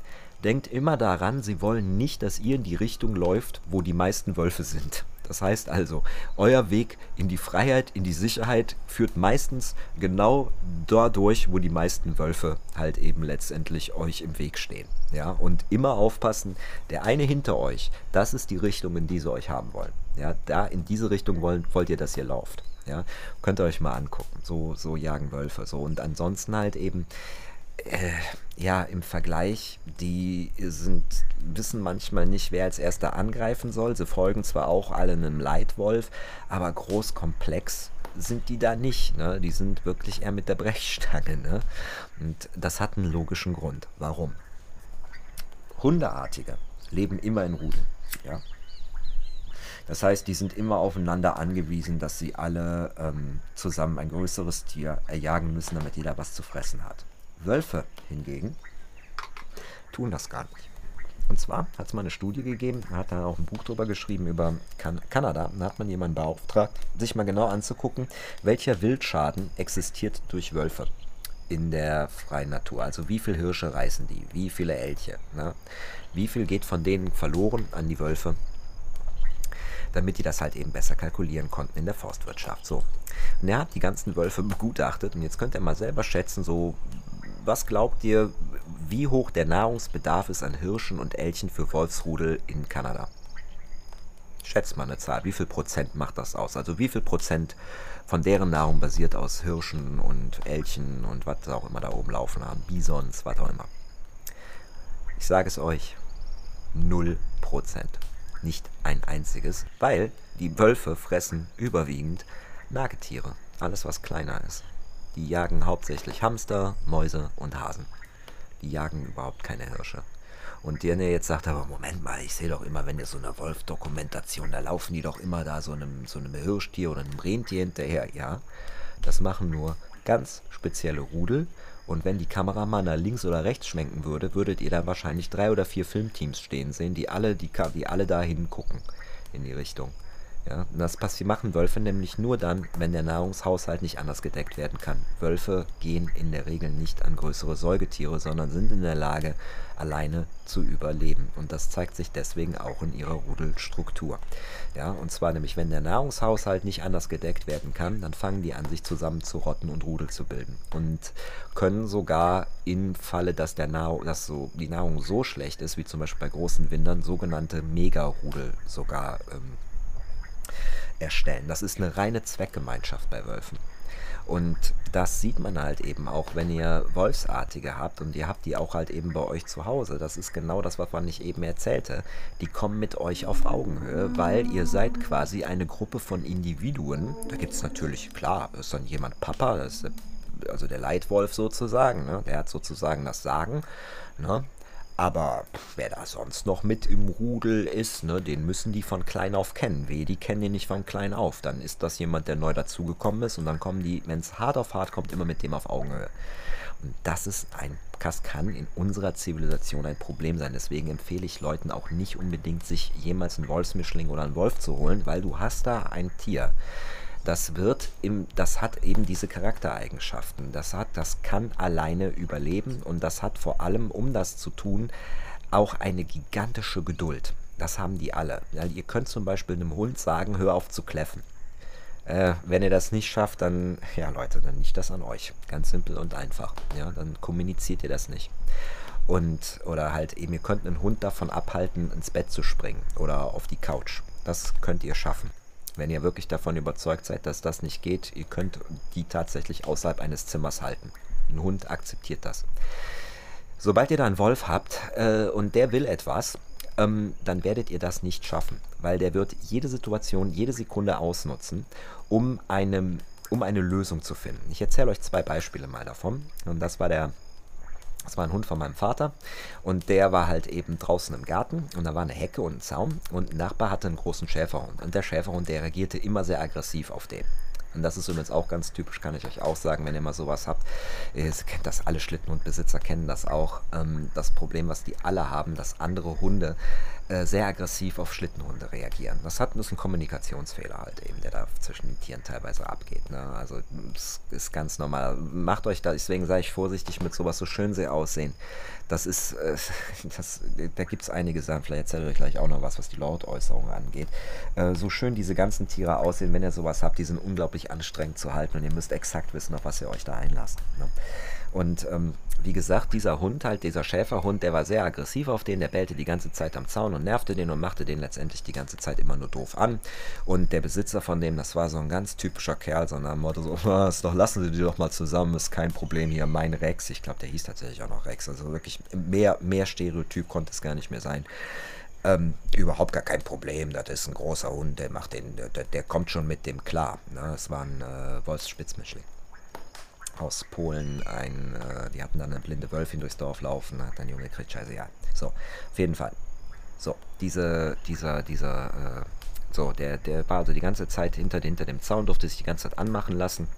A: denkt immer daran, sie wollen nicht, dass ihr in die Richtung läuft, wo die meisten Wölfe sind. Das heißt also, euer Weg in die Freiheit, in die Sicherheit führt meistens genau dadurch, wo die meisten Wölfe halt eben letztendlich euch im Weg stehen. Ja, und immer aufpassen, der eine hinter euch, das ist die Richtung, in die sie euch haben wollen. Ja, da in diese Richtung wollen, wollt ihr, dass ihr lauft. Ja, könnt ihr euch mal angucken. So, so jagen Wölfe. So und ansonsten halt eben, äh, ja, im Vergleich, die sind, wissen manchmal nicht, wer als erster angreifen soll. Sie folgen zwar auch alle einem Leitwolf, aber groß komplex sind die da nicht. Ne? Die sind wirklich eher mit der Brechstange. Ne? Und das hat einen logischen Grund. Warum? Hundeartige leben immer in Rudeln. Ja? Das heißt, die sind immer aufeinander angewiesen, dass sie alle ähm, zusammen ein größeres Tier erjagen müssen, damit jeder was zu fressen hat. Wölfe hingegen tun das gar nicht. Und zwar hat es mal eine Studie gegeben, hat da auch ein Buch drüber geschrieben über kan Kanada. Da hat man jemanden beauftragt, sich mal genau anzugucken, welcher Wildschaden existiert durch Wölfe in der freien Natur. Also wie viele Hirsche reißen die, wie viele Elche, ne? wie viel geht von denen verloren an die Wölfe, damit die das halt eben besser kalkulieren konnten in der Forstwirtschaft. So. Und er hat die ganzen Wölfe begutachtet und jetzt könnt ihr mal selber schätzen, so was glaubt ihr, wie hoch der Nahrungsbedarf ist an Hirschen und Elchen für Wolfsrudel in Kanada? Schätzt mal eine Zahl. Wie viel Prozent macht das aus? Also wie viel Prozent von deren Nahrung basiert aus Hirschen und Elchen und was auch immer da oben laufen haben? Bisons, was auch immer. Ich sage es euch, 0 Prozent. Nicht ein einziges, weil die Wölfe fressen überwiegend Nagetiere. Alles, was kleiner ist. Die jagen hauptsächlich Hamster, Mäuse und Hasen. Die jagen überhaupt keine Hirsche. Und der, der jetzt sagt, aber Moment mal, ich sehe doch immer, wenn ihr so eine Wolf-Dokumentation, da laufen die doch immer da so einem, so einem Hirschtier oder einem Rentier hinterher. Ja, das machen nur ganz spezielle Rudel. Und wenn die Kameramann da links oder rechts schwenken würde, würdet ihr da wahrscheinlich drei oder vier Filmteams stehen sehen, die alle, die, die alle da hingucken in die Richtung. Ja, das passiert, machen Wölfe nämlich nur dann, wenn der Nahrungshaushalt nicht anders gedeckt werden kann. Wölfe gehen in der Regel nicht an größere Säugetiere, sondern sind in der Lage, alleine zu überleben. Und das zeigt sich deswegen auch in ihrer Rudelstruktur. Ja, und zwar nämlich, wenn der Nahrungshaushalt nicht anders gedeckt werden kann, dann fangen die an, sich zusammen zu rotten und Rudel zu bilden. Und können sogar im Falle, dass, der Nahrung, dass so, die Nahrung so schlecht ist, wie zum Beispiel bei großen Windern, sogenannte Mega-Rudel sogar ähm, erstellen. Das ist eine reine Zweckgemeinschaft bei Wölfen. Und das sieht man halt eben auch, wenn ihr Wolfsartige habt und ihr habt die auch halt eben bei euch zu Hause. Das ist genau das, was ich eben erzählte. Die kommen mit euch auf Augenhöhe, weil ihr seid quasi eine Gruppe von Individuen. Da gibt es natürlich, klar, ist dann jemand Papa, das ist also der Leitwolf sozusagen, ne? der hat sozusagen das Sagen. Ne? Aber wer da sonst noch mit im Rudel ist, ne, den müssen die von klein auf kennen. Weh, die kennen den nicht von klein auf. Dann ist das jemand, der neu dazugekommen ist und dann kommen die, wenn es hart auf hart kommt, immer mit dem auf Augenhöhe. Und das ist ein, das kann in unserer Zivilisation ein Problem sein. Deswegen empfehle ich Leuten auch nicht unbedingt, sich jemals einen Wolfsmischling oder einen Wolf zu holen, weil du hast da ein Tier das wird im, das hat eben diese Charaktereigenschaften. Das hat, das kann alleine überleben und das hat vor allem, um das zu tun, auch eine gigantische Geduld. Das haben die alle. Ja, ihr könnt zum Beispiel einem Hund sagen, hör auf zu kläffen. Äh, wenn ihr das nicht schafft, dann, ja Leute, dann nicht das an euch. Ganz simpel und einfach. Ja, dann kommuniziert ihr das nicht. Und, oder halt eben, ihr könnt einen Hund davon abhalten, ins Bett zu springen oder auf die Couch. Das könnt ihr schaffen. Wenn ihr wirklich davon überzeugt seid, dass das nicht geht, ihr könnt die tatsächlich außerhalb eines Zimmers halten. Ein Hund akzeptiert das. Sobald ihr da einen Wolf habt äh, und der will etwas, ähm, dann werdet ihr das nicht schaffen, weil der wird jede Situation, jede Sekunde ausnutzen, um, einem, um eine Lösung zu finden. Ich erzähle euch zwei Beispiele mal davon. Und das war der das war ein Hund von meinem Vater und der war halt eben draußen im Garten und da war eine Hecke und ein Zaun und ein Nachbar hatte einen großen Schäferhund und der Schäferhund, der reagierte immer sehr aggressiv auf den. Und das ist übrigens auch ganz typisch, kann ich euch auch sagen, wenn ihr mal sowas habt. Ihr kennt das, alle Schlittenhundbesitzer kennen das auch. Ähm, das Problem, was die alle haben, dass andere Hunde äh, sehr aggressiv auf Schlittenhunde reagieren. Das hat ist ein Kommunikationsfehler halt eben, der da zwischen den Tieren teilweise abgeht. Ne? Also es ist ganz normal. Macht euch da, deswegen sage ich vorsichtig mit sowas, so schön sie aussehen. Das ist, äh, das, da gibt es einige Sachen, vielleicht erzähle ich euch gleich auch noch was, was die Lautäußerung angeht. Äh, so schön diese ganzen Tiere aussehen, wenn ihr sowas habt, die sind unglaublich anstrengend zu halten und ihr müsst exakt wissen, auf was ihr euch da einlasst. Ne? Und ähm, wie gesagt, dieser Hund, halt dieser Schäferhund, der war sehr aggressiv auf den, der bellte die ganze Zeit am Zaun und nervte den und machte den letztendlich die ganze Zeit immer nur doof an. Und der Besitzer von dem, das war so ein ganz typischer Kerl, so nach Motto so, was, doch lassen Sie die doch mal zusammen, ist kein Problem hier, mein Rex. Ich glaube, der hieß tatsächlich auch noch Rex. Also wirklich mehr, mehr Stereotyp konnte es gar nicht mehr sein. Ähm, überhaupt gar kein Problem. Das ist ein großer Hund, der macht den, der, der kommt schon mit dem klar. Ne? Das war ein äh, Wolfsspitzmischling aus Polen ein, äh, die hatten dann eine blinde Wölfin durchs Dorf laufen, hat dann Junge gekriegt, scheiße, ja. So, auf jeden Fall. So, diese, dieser, dieser, äh, So, der, der war also die ganze Zeit hinter, hinter dem Zaun, durfte sich die ganze Zeit anmachen lassen.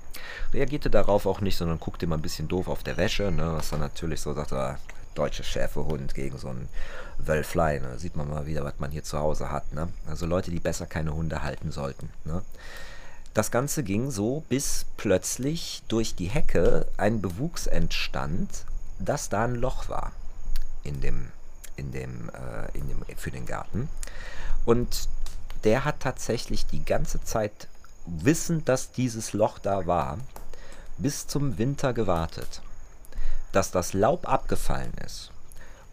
A: Reagierte darauf auch nicht, sondern guckte immer ein bisschen doof auf der Wäsche, ne, was dann natürlich so sagte, ah, deutsche Schäferhund gegen so einen Wölflein. Ne? Sieht man mal wieder, was man hier zu Hause hat. Ne? Also Leute, die besser keine Hunde halten sollten. Ne? Das Ganze ging so, bis plötzlich durch die Hecke ein Bewuchs entstand, dass da ein Loch war in dem, in dem, äh, in dem, für den Garten. Und der hat tatsächlich die ganze Zeit, wissend, dass dieses Loch da war, bis zum Winter gewartet dass das Laub abgefallen ist,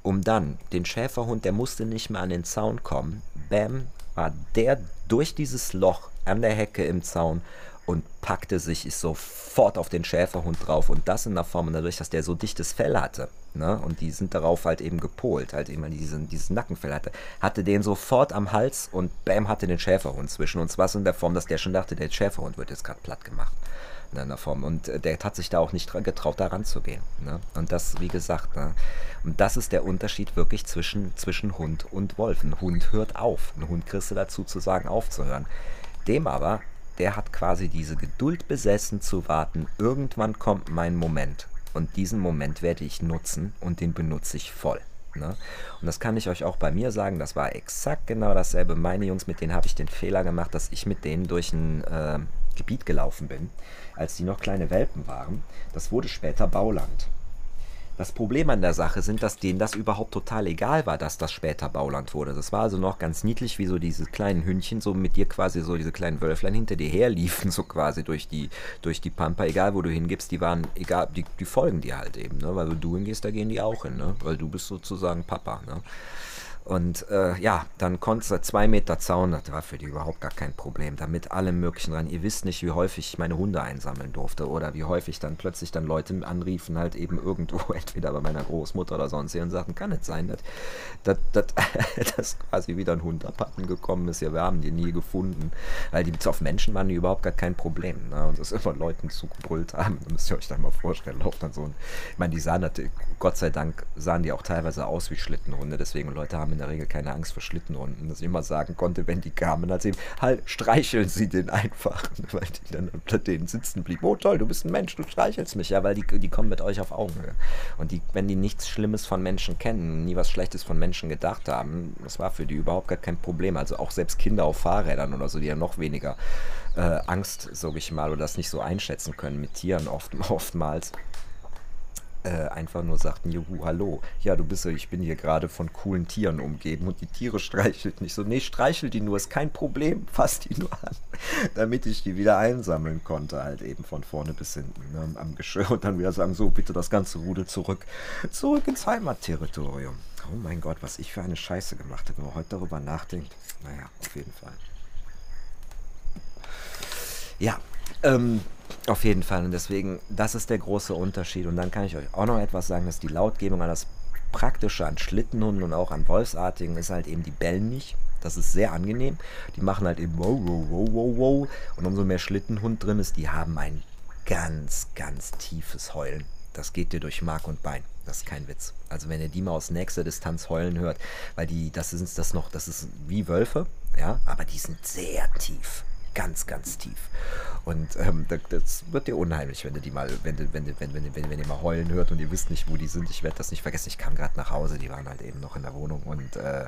A: um dann den Schäferhund, der musste nicht mehr an den Zaun kommen, bam, war der durch dieses Loch an der Hecke im Zaun und packte sich sofort auf den Schäferhund drauf und das in der Form, dadurch, dass der so dichtes Fell hatte, ne, und die sind darauf halt eben gepolt, halt eben diesen, dieses Nackenfell hatte, hatte den sofort am Hals und bam, hatte den Schäferhund zwischen und zwar in der Form, dass der schon dachte, der Schäferhund wird jetzt gerade platt gemacht in einer Form. Und äh, der hat sich da auch nicht getraut, da ranzugehen. Ne? Und das, wie gesagt, ne? und das ist der Unterschied wirklich zwischen, zwischen Hund und Wolf. Ein Hund hört auf. Ein Hund kriegst du dazu zu sagen, aufzuhören. Dem aber, der hat quasi diese Geduld besessen zu warten, irgendwann kommt mein Moment. Und diesen Moment werde ich nutzen und den benutze ich voll. Ne? Und das kann ich euch auch bei mir sagen, das war exakt genau dasselbe. Meine Jungs, mit denen habe ich den Fehler gemacht, dass ich mit denen durch ein äh, Gebiet gelaufen bin, als die noch kleine Welpen waren. Das wurde später Bauland. Das Problem an der Sache sind, dass denen das überhaupt total egal war, dass das später Bauland wurde. Das war also noch ganz niedlich, wie so diese kleinen Hündchen so mit dir quasi so diese kleinen Wölflein hinter dir herliefen, so quasi durch die, durch die Pampa. Egal wo du hingibst, die waren, egal, die, die folgen dir halt eben, ne? Weil du hingehst, da gehen die auch hin, ne? Weil du bist sozusagen Papa, ne? Und äh, ja, dann konntest du zwei Meter Zaun, das war für die überhaupt gar kein Problem. Da mit allem Möglichen dran. Ihr wisst nicht, wie häufig ich meine Hunde einsammeln durfte oder wie häufig dann plötzlich dann Leute anriefen, halt eben irgendwo, entweder bei meiner Großmutter oder sonst hier und sagten, kann es sein, dass, dass, dass, dass quasi wieder ein Hund abhanden gekommen ist. Ja, wir haben die nie gefunden. Weil die auf Menschen waren die überhaupt gar kein Problem. Ne? Und das immer Leuten zugebrüllt haben. Da müsst ihr euch dann mal vorstellen, läuft dann so ein. Ich meine, die sahen natürlich, Gott sei Dank, sahen die auch teilweise aus wie Schlittenhunde. Deswegen Leute haben in der Regel keine Angst vor Schlittenhunden, dass ich immer sagen konnte, wenn die kamen, als eben, halt, streicheln sie den einfach, weil die dann unter denen sitzen blieben. Oh toll, du bist ein Mensch, du streichelst mich, ja, weil die, die kommen mit euch auf Augenhöhe. Und die, wenn die nichts Schlimmes von Menschen kennen, nie was Schlechtes von Menschen gedacht haben, das war für die überhaupt gar kein Problem. Also auch selbst Kinder auf Fahrrädern oder so, die ja noch weniger äh, Angst, sage ich mal, oder das nicht so einschätzen können mit Tieren oft, oftmals äh, einfach nur sagten, juhu, hallo, ja, du bist ja, ich bin hier gerade von coolen Tieren umgeben und die Tiere streichelt nicht so, nee, streichelt die nur, ist kein Problem, fass die nur an, damit ich die wieder einsammeln konnte, halt eben von vorne bis hinten ne, am Geschirr und dann wieder sagen, so, bitte das ganze Rudel zurück, zurück ins Heimatterritorium. Oh mein Gott, was ich für eine Scheiße gemacht habe, wenn man heute darüber nachdenkt, naja, auf jeden Fall. Ja, ähm, auf jeden Fall. Und deswegen, das ist der große Unterschied. Und dann kann ich euch auch noch etwas sagen, dass die Lautgebung an das Praktische an Schlittenhunden und auch an Wolfsartigen ist halt eben, die bellen nicht. Das ist sehr angenehm. Die machen halt eben wow, wow, wow, wow, wow. Und umso mehr Schlittenhund drin ist, die haben ein ganz, ganz tiefes Heulen. Das geht dir durch Mark und Bein. Das ist kein Witz. Also wenn ihr die mal aus nächster Distanz heulen hört, weil die, das ist das noch, das ist wie Wölfe, ja, aber die sind sehr tief ganz, ganz tief. Und ähm, das wird dir unheimlich, wenn du die mal, wenn, wenn, wenn, wenn, wenn, wenn, ihr mal heulen hört und ihr wisst nicht, wo die sind. Ich werde das nicht vergessen. Ich kam gerade nach Hause, die waren halt eben noch in der Wohnung und äh,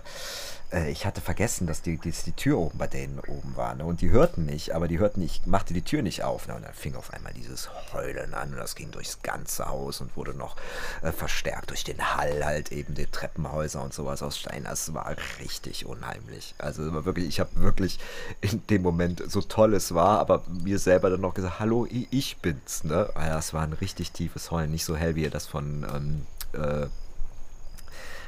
A: äh, ich hatte vergessen, dass die, dass die Tür oben bei denen oben war. Ne? Und die hörten mich, aber die hörten nicht, machte die Tür nicht auf. Ne? Und dann fing auf einmal dieses Heulen an und das ging durchs ganze Haus und wurde noch äh, verstärkt durch den Hall halt eben die Treppenhäuser und sowas aus Stein. Das war richtig unheimlich. Also wirklich, ich habe wirklich in dem Moment, so toll es war, aber mir selber dann noch gesagt, hallo, ich bin's. Ne? Ah das war ein richtig tiefes Heulen, nicht so hell, wie ihr das von ähm, äh,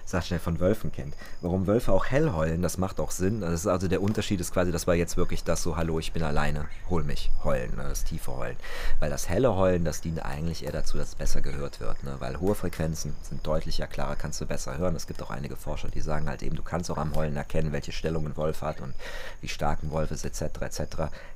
A: sag schnell, von Wölfen kennt. Warum Wölfe auch hell heulen, das macht auch Sinn. Das ist also der Unterschied ist quasi, das war jetzt wirklich das so, hallo, ich bin alleine, hol mich, heulen, ne, das tiefe Heulen. Weil das helle Heulen, das dient eigentlich eher dazu, dass es besser gehört wird. Ne? Weil hohe Frequenzen sind deutlicher, klarer, kannst du besser hören. Es gibt auch einige Forscher, die sagen halt eben, du kannst auch am Heulen erkennen, welche Stellung ein Wolf hat und wie stark ein Wolf ist, etc., etc.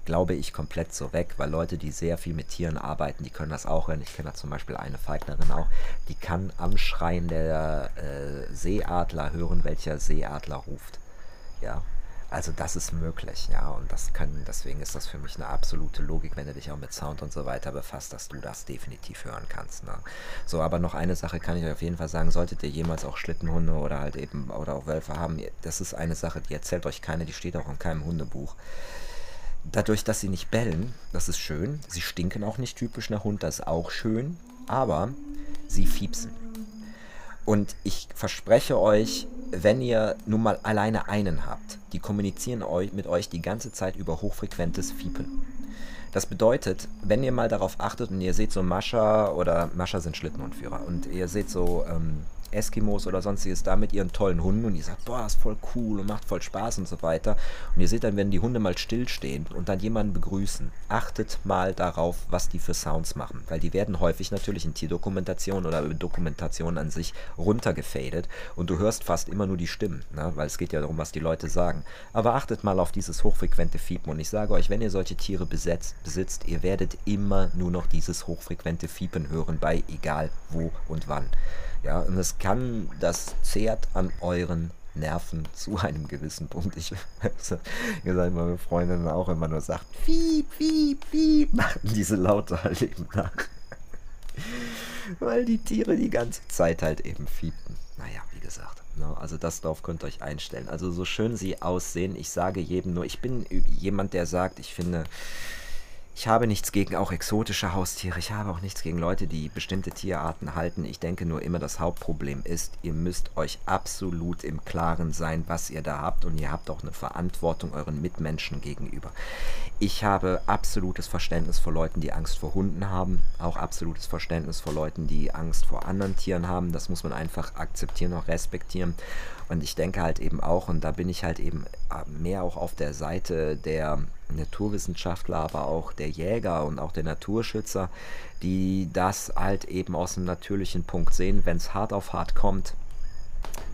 A: Glaube ich komplett so weg, weil Leute, die sehr viel mit Tieren arbeiten, die können das auch hören. Ich kenne da zum Beispiel eine Feignerin auch, die kann am Schreien der äh, Seeadler hören, welcher Seeadler ruft. Ja, Also das ist möglich, ja, und das können, deswegen ist das für mich eine absolute Logik, wenn du dich auch mit Sound und so weiter befasst, dass du das definitiv hören kannst. Ne? So, aber noch eine Sache kann ich euch auf jeden Fall sagen, solltet ihr jemals auch Schlittenhunde oder halt eben oder auch Wölfe haben, das ist eine Sache, die erzählt euch keine, die steht auch in keinem Hundebuch. Dadurch, dass sie nicht bellen, das ist schön, sie stinken auch nicht typisch nach Hund, das ist auch schön, aber sie fiepsen. Und ich verspreche euch, wenn ihr nun mal alleine einen habt, die kommunizieren euch, mit euch die ganze Zeit über hochfrequentes Fiepen. Das bedeutet, wenn ihr mal darauf achtet und ihr seht so Mascha oder Mascha sind Schlittenhundführer und ihr seht so ähm, Eskimos oder sonstiges da mit ihren tollen Hunden und die sagt, boah, ist voll cool und macht voll Spaß und so weiter. Und ihr seht dann, wenn die Hunde mal stillstehen und dann jemanden begrüßen, achtet mal darauf, was die für Sounds machen. Weil die werden häufig natürlich in Tierdokumentationen oder Dokumentationen an sich runtergefadet und du hörst fast immer nur die Stimmen, ne? weil es geht ja darum, was die Leute sagen. Aber achtet mal auf dieses hochfrequente Fiepen und ich sage euch, wenn ihr solche Tiere besetzt, besitzt, ihr werdet immer nur noch dieses hochfrequente Fiepen hören bei egal wo und wann. Ja, und es kann, das zehrt an euren Nerven zu einem gewissen Punkt. Ich ihr seid meine Freundin auch immer nur sagt, piep, piep, piep, machen diese Laute halt eben nach. Weil die Tiere die ganze Zeit halt eben fiepen. Naja, wie gesagt. Ne, also das darauf könnt ihr euch einstellen. Also so schön sie aussehen, ich sage jedem nur, ich bin jemand, der sagt, ich finde, ich habe nichts gegen auch exotische Haustiere. Ich habe auch nichts gegen Leute, die bestimmte Tierarten halten. Ich denke nur immer, das Hauptproblem ist, ihr müsst euch absolut im Klaren sein, was ihr da habt. Und ihr habt auch eine Verantwortung euren Mitmenschen gegenüber. Ich habe absolutes Verständnis vor Leuten, die Angst vor Hunden haben. Auch absolutes Verständnis vor Leuten, die Angst vor anderen Tieren haben. Das muss man einfach akzeptieren, auch respektieren. Und ich denke halt eben auch, und da bin ich halt eben äh, mehr auch auf der Seite der Naturwissenschaftler, aber auch der Jäger und auch der Naturschützer, die das halt eben aus einem natürlichen Punkt sehen. Wenn es hart auf hart kommt,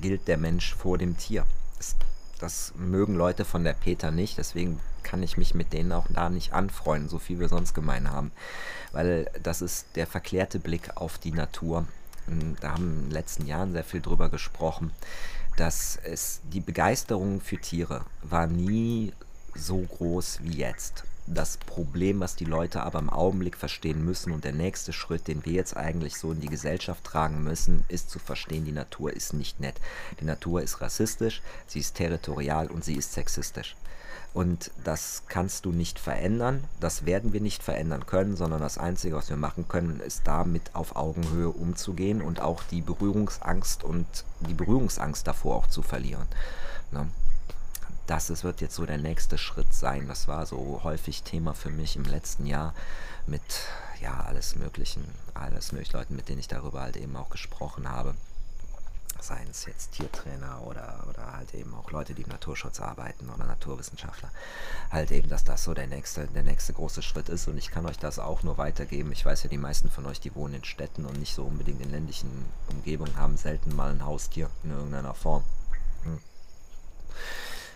A: gilt der Mensch vor dem Tier. Das, das mögen Leute von der Peter nicht, deswegen kann ich mich mit denen auch da nicht anfreunden, so viel wir sonst gemein haben. Weil das ist der verklärte Blick auf die Natur. Da haben in den letzten Jahren sehr viel drüber gesprochen dass es die Begeisterung für Tiere war nie so groß wie jetzt. Das Problem, was die Leute aber im Augenblick verstehen müssen und der nächste Schritt, den wir jetzt eigentlich so in die Gesellschaft tragen müssen, ist zu verstehen, die Natur ist nicht nett. Die Natur ist rassistisch, sie ist territorial und sie ist sexistisch. Und das kannst du nicht verändern, das werden wir nicht verändern können, sondern das Einzige, was wir machen können, ist damit auf Augenhöhe umzugehen und auch die Berührungsangst und die Berührungsangst davor auch zu verlieren. Ne? Das ist, wird jetzt so der nächste Schritt sein. Das war so häufig Thema für mich im letzten Jahr mit ja alles möglichen, alles möglichen Leuten, mit denen ich darüber halt eben auch gesprochen habe seien es jetzt Tiertrainer oder, oder halt eben auch Leute, die im Naturschutz arbeiten oder Naturwissenschaftler, halt eben, dass das so der nächste, der nächste große Schritt ist und ich kann euch das auch nur weitergeben. Ich weiß ja, die meisten von euch, die wohnen in Städten und nicht so unbedingt in ländlichen Umgebungen, haben selten mal ein Haustier in irgendeiner Form. Hm.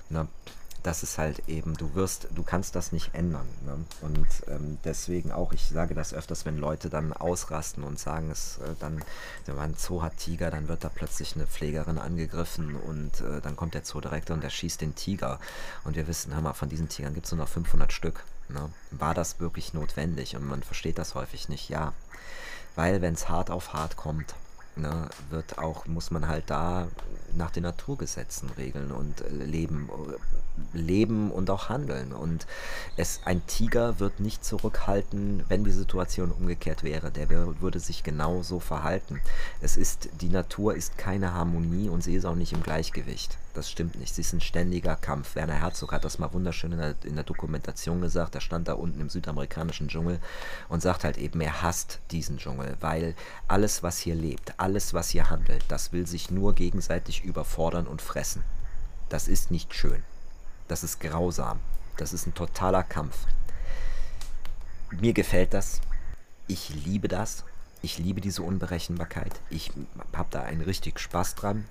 A: Na, das ist halt eben, du wirst, du kannst das nicht ändern. Ne? Und ähm, deswegen auch, ich sage das öfters, wenn Leute dann ausrasten und sagen, es äh, dann, wenn man einen Zoo hat Tiger, dann wird da plötzlich eine Pflegerin angegriffen und äh, dann kommt der Zoodirektor und der schießt den Tiger. Und wir wissen, hör mal, von diesen Tigern gibt es nur noch 500 Stück. Ne? War das wirklich notwendig? Und man versteht das häufig nicht, ja. Weil wenn es hart auf hart kommt, ne, wird auch, muss man halt da nach den Naturgesetzen regeln und äh, leben, äh, leben und auch handeln. Und es, ein Tiger wird nicht zurückhalten, wenn die Situation umgekehrt wäre. Der würde sich genauso verhalten. Es ist, die Natur ist keine Harmonie und sie ist auch nicht im Gleichgewicht. Das stimmt nicht. Sie ist ein ständiger Kampf. Werner Herzog hat das mal wunderschön in der, in der Dokumentation gesagt. Er stand da unten im südamerikanischen Dschungel und sagt halt eben, er hasst diesen Dschungel, weil alles, was hier lebt, alles, was hier handelt, das will sich nur gegenseitig überfordern und fressen. Das ist nicht schön. Das ist grausam. Das ist ein totaler Kampf. Mir gefällt das. Ich liebe das. Ich liebe diese Unberechenbarkeit. Ich habe da einen richtig Spaß dran.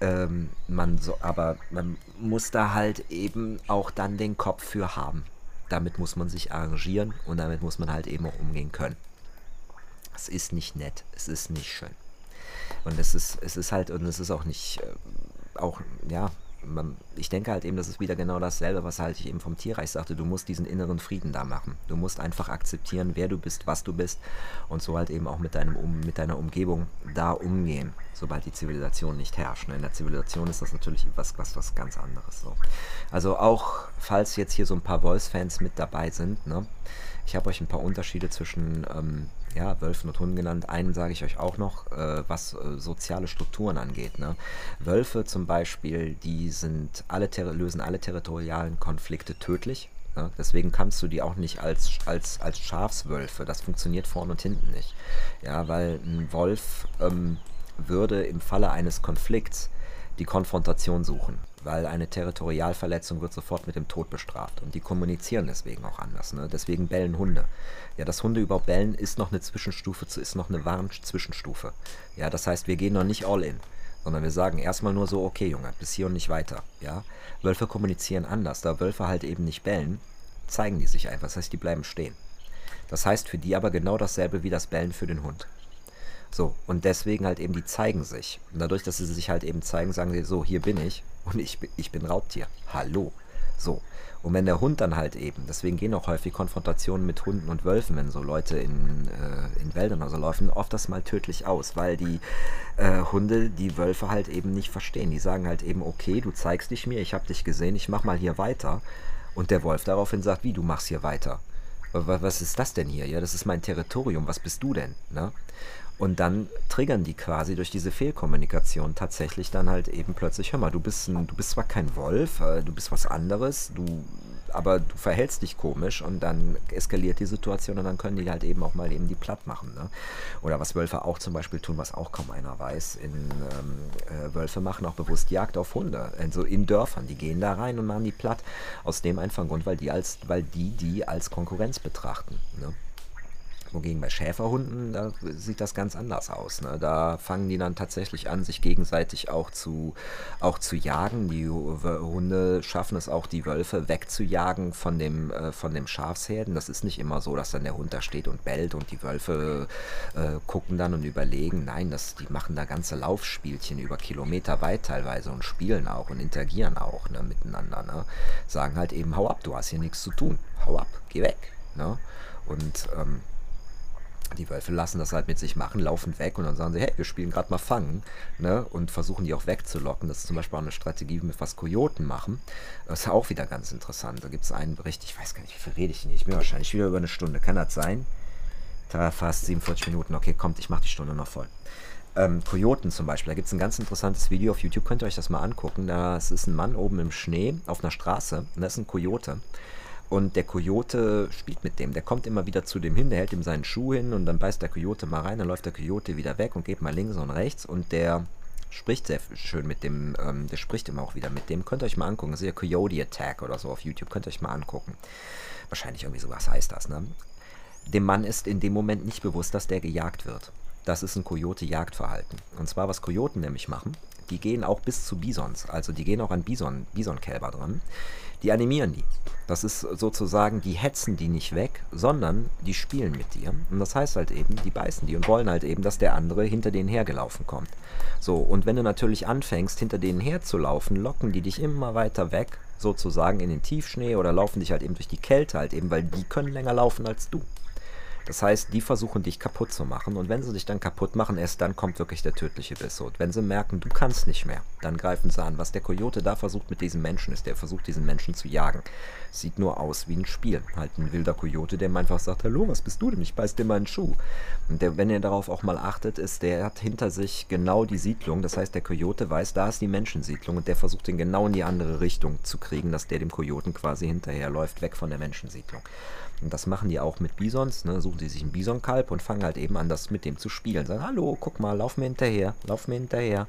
A: Ähm, man so, aber man muss da halt eben auch dann den Kopf für haben. Damit muss man sich arrangieren und damit muss man halt eben auch umgehen können. Es ist nicht nett, es ist nicht schön. Und es ist, es ist halt, und es ist auch nicht, äh, auch, ja, man, ich denke halt eben, das ist wieder genau dasselbe, was halt ich eben vom Tierreich sagte. Du musst diesen inneren Frieden da machen. Du musst einfach akzeptieren, wer du bist, was du bist und so halt eben auch mit, deinem, um, mit deiner Umgebung da umgehen, sobald die Zivilisation nicht herrscht. Ne? In der Zivilisation ist das natürlich was, was, was ganz anderes. So. Also auch, falls jetzt hier so ein paar Wolfs-Fans mit dabei sind, ne? ich habe euch ein paar Unterschiede zwischen ähm, ja, Wölfen und Hunden genannt. Einen sage ich euch auch noch, äh, was äh, soziale Strukturen angeht. Ne? Wölfe zum Beispiel, die sind alle lösen alle territorialen Konflikte tödlich. Ne? Deswegen kannst du die auch nicht als, als, als Schafswölfe. Das funktioniert vorne und hinten nicht. Ja, weil ein Wolf ähm, würde im Falle eines Konflikts die Konfrontation suchen weil eine Territorialverletzung wird sofort mit dem Tod bestraft und die kommunizieren deswegen auch anders. Ne? Deswegen bellen Hunde. Ja, dass Hunde überhaupt bellen, ist noch eine Zwischenstufe, ist noch eine Warn-Zwischenstufe. Ja, das heißt, wir gehen noch nicht all in, sondern wir sagen erstmal nur so, okay, Junge, bis hier und nicht weiter. Ja, Wölfe kommunizieren anders, da Wölfe halt eben nicht bellen, zeigen die sich einfach, das heißt, die bleiben stehen. Das heißt für die aber genau dasselbe wie das Bellen für den Hund. So, und deswegen halt eben, die zeigen sich. Und dadurch, dass sie sich halt eben zeigen, sagen sie, so, hier bin ich und ich, ich bin Raubtier. Hallo. So. Und wenn der Hund dann halt eben, deswegen gehen auch häufig Konfrontationen mit Hunden und Wölfen, wenn so Leute in, äh, in Wäldern oder so laufen, oft das mal tödlich aus, weil die äh, Hunde die Wölfe halt eben nicht verstehen. Die sagen halt eben, okay, du zeigst dich mir, ich habe dich gesehen, ich mach mal hier weiter. Und der Wolf daraufhin sagt, wie, du machst hier weiter? Was ist das denn hier? Ja, das ist mein Territorium, was bist du denn? Ne? Und dann triggern die quasi durch diese Fehlkommunikation tatsächlich dann halt eben plötzlich, hör mal, du bist, ein, du bist zwar kein Wolf, äh, du bist was anderes, du, aber du verhältst dich komisch und dann eskaliert die Situation und dann können die halt eben auch mal eben die platt machen. Ne? Oder was Wölfe auch zum Beispiel tun, was auch kaum einer weiß, in, ähm, äh, Wölfe machen auch bewusst Jagd auf Hunde, also in Dörfern, die gehen da rein und machen die platt, aus dem einfachen Grund, weil die, als, weil die die als Konkurrenz betrachten. Ne? Wogegen bei Schäferhunden, da sieht das ganz anders aus. Ne? Da fangen die dann tatsächlich an, sich gegenseitig auch zu, auch zu jagen. Die Hunde schaffen es auch, die Wölfe wegzujagen von dem, äh, von dem Schafsherden. Das ist nicht immer so, dass dann der Hund da steht und bellt und die Wölfe äh, gucken dann und überlegen. Nein, das, die machen da ganze Laufspielchen über Kilometer weit teilweise und spielen auch und interagieren auch ne, miteinander. Ne? Sagen halt eben, hau ab, du hast hier nichts zu tun. Hau ab, geh weg. Ne? Und ähm, die Wölfe lassen das halt mit sich machen, laufen weg und dann sagen sie, hey, wir spielen gerade mal Fangen ne? und versuchen die auch wegzulocken. Das ist zum Beispiel auch eine Strategie, mit was Kojoten machen. Das ist auch wieder ganz interessant. Da gibt es einen Bericht, ich weiß gar nicht, wie viel rede ich nicht. Ich bin wahrscheinlich wieder über eine Stunde. Kann das sein? Da fast 47 Minuten. Okay, kommt, ich mache die Stunde noch voll. Ähm, Kojoten zum Beispiel, da gibt es ein ganz interessantes Video auf YouTube, könnt ihr euch das mal angucken. Das ist ein Mann oben im Schnee auf einer Straße und das ist ein Kojote. Und der Kojote spielt mit dem. Der kommt immer wieder zu dem hin, der hält ihm seinen Schuh hin und dann beißt der Kojote mal rein, dann läuft der Kojote wieder weg und geht mal links und rechts und der spricht sehr schön mit dem, ähm, der spricht immer auch wieder mit dem. Könnt ihr euch mal angucken. Das ist ja Coyote Attack oder so auf YouTube. Könnt ihr euch mal angucken. Wahrscheinlich irgendwie sowas heißt das, ne? Dem Mann ist in dem Moment nicht bewusst, dass der gejagt wird. Das ist ein Kojote-Jagdverhalten. Und zwar, was Kojoten nämlich machen, die gehen auch bis zu Bisons. Also die gehen auch an Bison, Bisonkälber dran die animieren die. Das ist sozusagen, die hetzen die nicht weg, sondern die spielen mit dir. Und das heißt halt eben, die beißen die und wollen halt eben, dass der andere hinter denen hergelaufen kommt. So, und wenn du natürlich anfängst, hinter denen herzulaufen, locken die dich immer weiter weg, sozusagen in den Tiefschnee oder laufen dich halt eben durch die Kälte halt eben, weil die können länger laufen als du. Das heißt, die versuchen dich kaputt zu machen und wenn sie dich dann kaputt machen, erst dann kommt wirklich der tödliche Biss. Und wenn sie merken, du kannst nicht mehr, dann greifen sie an. Was der Kojote da versucht mit diesem Menschen ist, der versucht diesen Menschen zu jagen. Sieht nur aus wie ein Spiel. Halt ein wilder Kojote, der ihm einfach sagt, hallo, was bist du denn? Ich beiß dir meinen Schuh. Und der, wenn ihr darauf auch mal achtet, ist, der hat hinter sich genau die Siedlung. Das heißt, der Kojote weiß, da ist die Menschensiedlung und der versucht den genau in die andere Richtung zu kriegen, dass der dem Kojoten quasi hinterherläuft, weg von der Menschensiedlung. Und das machen die auch mit Bisons, ne? suchen sie sich einen Bisonkalb und fangen halt eben an, das mit dem zu spielen. Sagen, hallo, guck mal, lauf mir hinterher, lauf mir hinterher.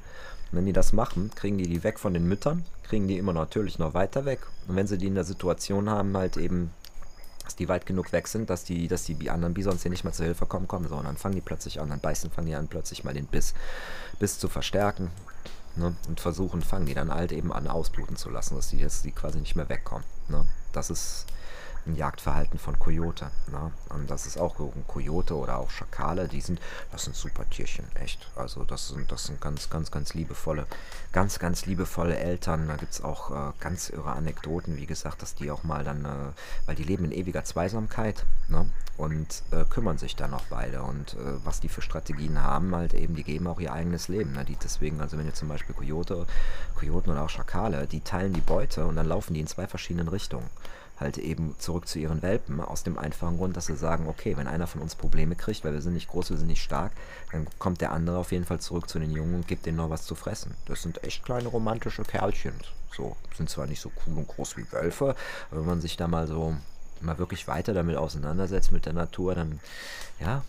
A: Und wenn die das machen, kriegen die die weg von den Müttern, kriegen die immer natürlich noch weiter weg. Und wenn sie die in der Situation haben, halt eben, dass die weit genug weg sind, dass die, dass die anderen Bisons hier nicht mal zur Hilfe kommen, kommen, so, dann fangen die plötzlich an, dann beißen, fangen die an, plötzlich mal den Biss, Biss zu verstärken. Ne? Und versuchen, fangen die dann halt eben an, ausbluten zu lassen, dass die jetzt die quasi nicht mehr wegkommen. Ne? Das ist ein Jagdverhalten von Kojote. Ne? Und das ist auch ein Kojote oder auch Schakale, die sind, das sind super Tierchen, echt. Also das sind, das sind ganz, ganz, ganz liebevolle, ganz, ganz liebevolle Eltern. Da gibt es auch äh, ganz irre Anekdoten, wie gesagt, dass die auch mal dann, äh, weil die leben in ewiger Zweisamkeit ne? und äh, kümmern sich dann auch beide. Und äh, was die für Strategien haben, halt eben, die geben auch ihr eigenes Leben. Ne? Die deswegen, also wenn ihr zum Beispiel Kojote, Kojoten oder auch Schakale, die teilen die Beute und dann laufen die in zwei verschiedenen Richtungen halt eben zurück zu ihren Welpen, aus dem einfachen Grund, dass sie sagen, okay, wenn einer von uns Probleme kriegt, weil wir sind nicht groß, wir sind nicht stark, dann kommt der andere auf jeden Fall zurück zu den Jungen und gibt denen noch was zu fressen. Das sind echt kleine romantische Kerlchen. So, sind zwar nicht so cool und groß wie Wölfe, aber wenn man sich da mal so mal wirklich weiter damit auseinandersetzt mit der Natur, dann ja,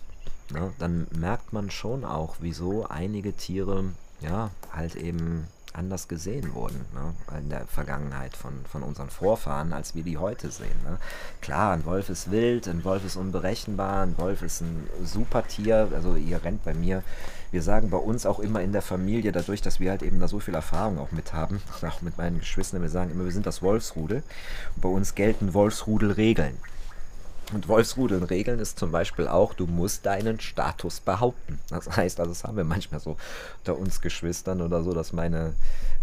A: ne, dann merkt man schon auch, wieso einige Tiere ja halt eben anders gesehen wurden ne? in der Vergangenheit von, von unseren Vorfahren, als wir die heute sehen. Ne? Klar, ein Wolf ist wild, ein Wolf ist unberechenbar, ein Wolf ist ein super Tier. Also ihr rennt bei mir. Wir sagen bei uns auch immer in der Familie, dadurch, dass wir halt eben da so viel Erfahrung auch mit haben, auch mit meinen Geschwistern, wir sagen immer, wir sind das Wolfsrudel. Und bei uns gelten Wolfsrudelregeln. Und Wolfsrudeln regeln ist zum Beispiel auch, du musst deinen Status behaupten. Das heißt, also das haben wir manchmal so unter uns Geschwistern oder so, dass meine,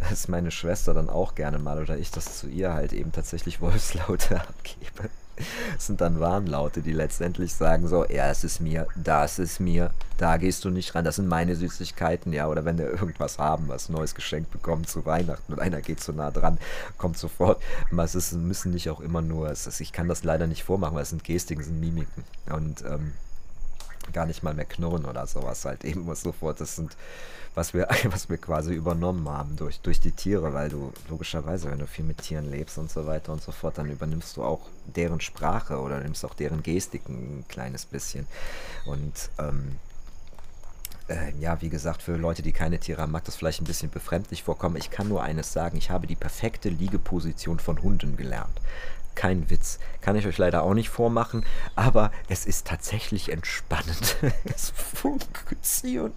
A: dass meine Schwester dann auch gerne mal oder ich das zu ihr halt eben tatsächlich Wolfslaute abgebe. Sind dann Warnlaute, die letztendlich sagen so, ja, es ist mir, das ist mir, da gehst du nicht ran, das sind meine Süßigkeiten, ja, oder wenn wir irgendwas haben, was neues geschenkt bekommen zu Weihnachten und einer geht zu nah dran, kommt sofort. Es ist, müssen nicht auch immer nur, ist, ich kann das leider nicht vormachen, weil es sind Gestiken, es sind Mimiken und ähm, gar nicht mal mehr knurren oder sowas halt eben sofort, das sind was wir, was wir quasi übernommen haben durch, durch die Tiere, weil du logischerweise, wenn du viel mit Tieren lebst und so weiter und so fort, dann übernimmst du auch deren Sprache oder nimmst auch deren Gestik ein kleines bisschen. Und ähm, äh, ja, wie gesagt, für Leute, die keine Tiere haben, mag das vielleicht ein bisschen befremdlich vorkommen. Ich kann nur eines sagen, ich habe die perfekte Liegeposition von Hunden gelernt. Kein Witz. Kann ich euch leider auch nicht vormachen, aber es ist tatsächlich entspannend. es funktioniert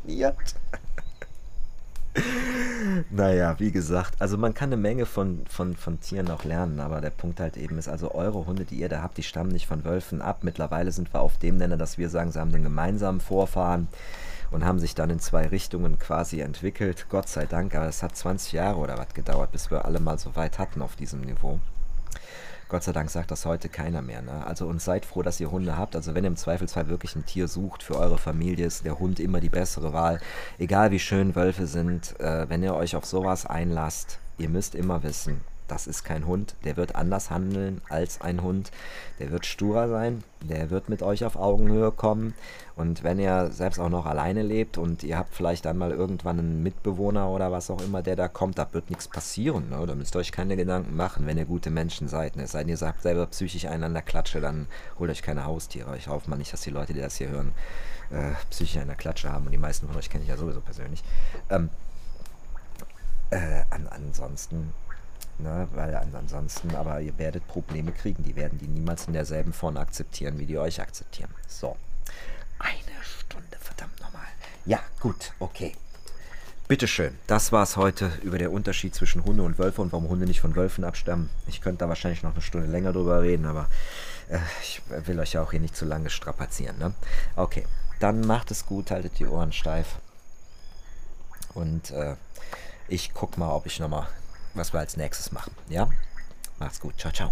A: naja, wie gesagt, also man kann eine Menge von, von, von Tieren auch lernen, aber der Punkt halt eben ist, also eure Hunde, die ihr da habt, die stammen nicht von Wölfen ab. Mittlerweile sind wir auf dem Nenner, dass wir sagen, sie haben den gemeinsamen Vorfahren und haben sich dann in zwei Richtungen quasi entwickelt. Gott sei Dank, aber es hat 20 Jahre oder was gedauert, bis wir alle mal so weit hatten auf diesem Niveau. Gott sei Dank sagt das heute keiner mehr. Ne? Also und seid froh, dass ihr Hunde habt. Also wenn ihr im Zweifelsfall wirklich ein Tier sucht für eure Familie, ist der Hund immer die bessere Wahl. Egal wie schön Wölfe sind, äh, wenn ihr euch auf sowas einlasst, ihr müsst immer wissen, das ist kein Hund, der wird anders handeln als ein Hund, der wird sturer sein, der wird mit euch auf Augenhöhe kommen und wenn ihr selbst auch noch alleine lebt und ihr habt vielleicht dann mal irgendwann einen Mitbewohner oder was auch immer, der da kommt, da wird nichts passieren, ne? da müsst ihr euch keine Gedanken machen, wenn ihr gute Menschen seid, ne? es sei denn, ihr sagt selber psychisch einander Klatsche, dann holt euch keine Haustiere, ich hoffe mal nicht, dass die Leute, die das hier hören, äh, psychisch einer Klatsche haben und die meisten von euch kenne ich ja sowieso persönlich. Ähm, äh, an, ansonsten Ne, weil ansonsten, aber ihr werdet Probleme kriegen. Die werden die niemals in derselben Form akzeptieren, wie die euch akzeptieren. So. Eine Stunde, verdammt nochmal. Ja, gut, okay. Bitteschön. Das war es heute über den Unterschied zwischen Hunde und Wölfe und warum Hunde nicht von Wölfen abstammen. Ich könnte da wahrscheinlich noch eine Stunde länger drüber reden, aber äh, ich will euch ja auch hier nicht zu lange strapazieren. Ne? Okay, dann macht es gut, haltet die Ohren steif. Und äh, ich guck mal, ob ich nochmal was wir als nächstes machen. Ja? Macht's gut. Ciao, ciao.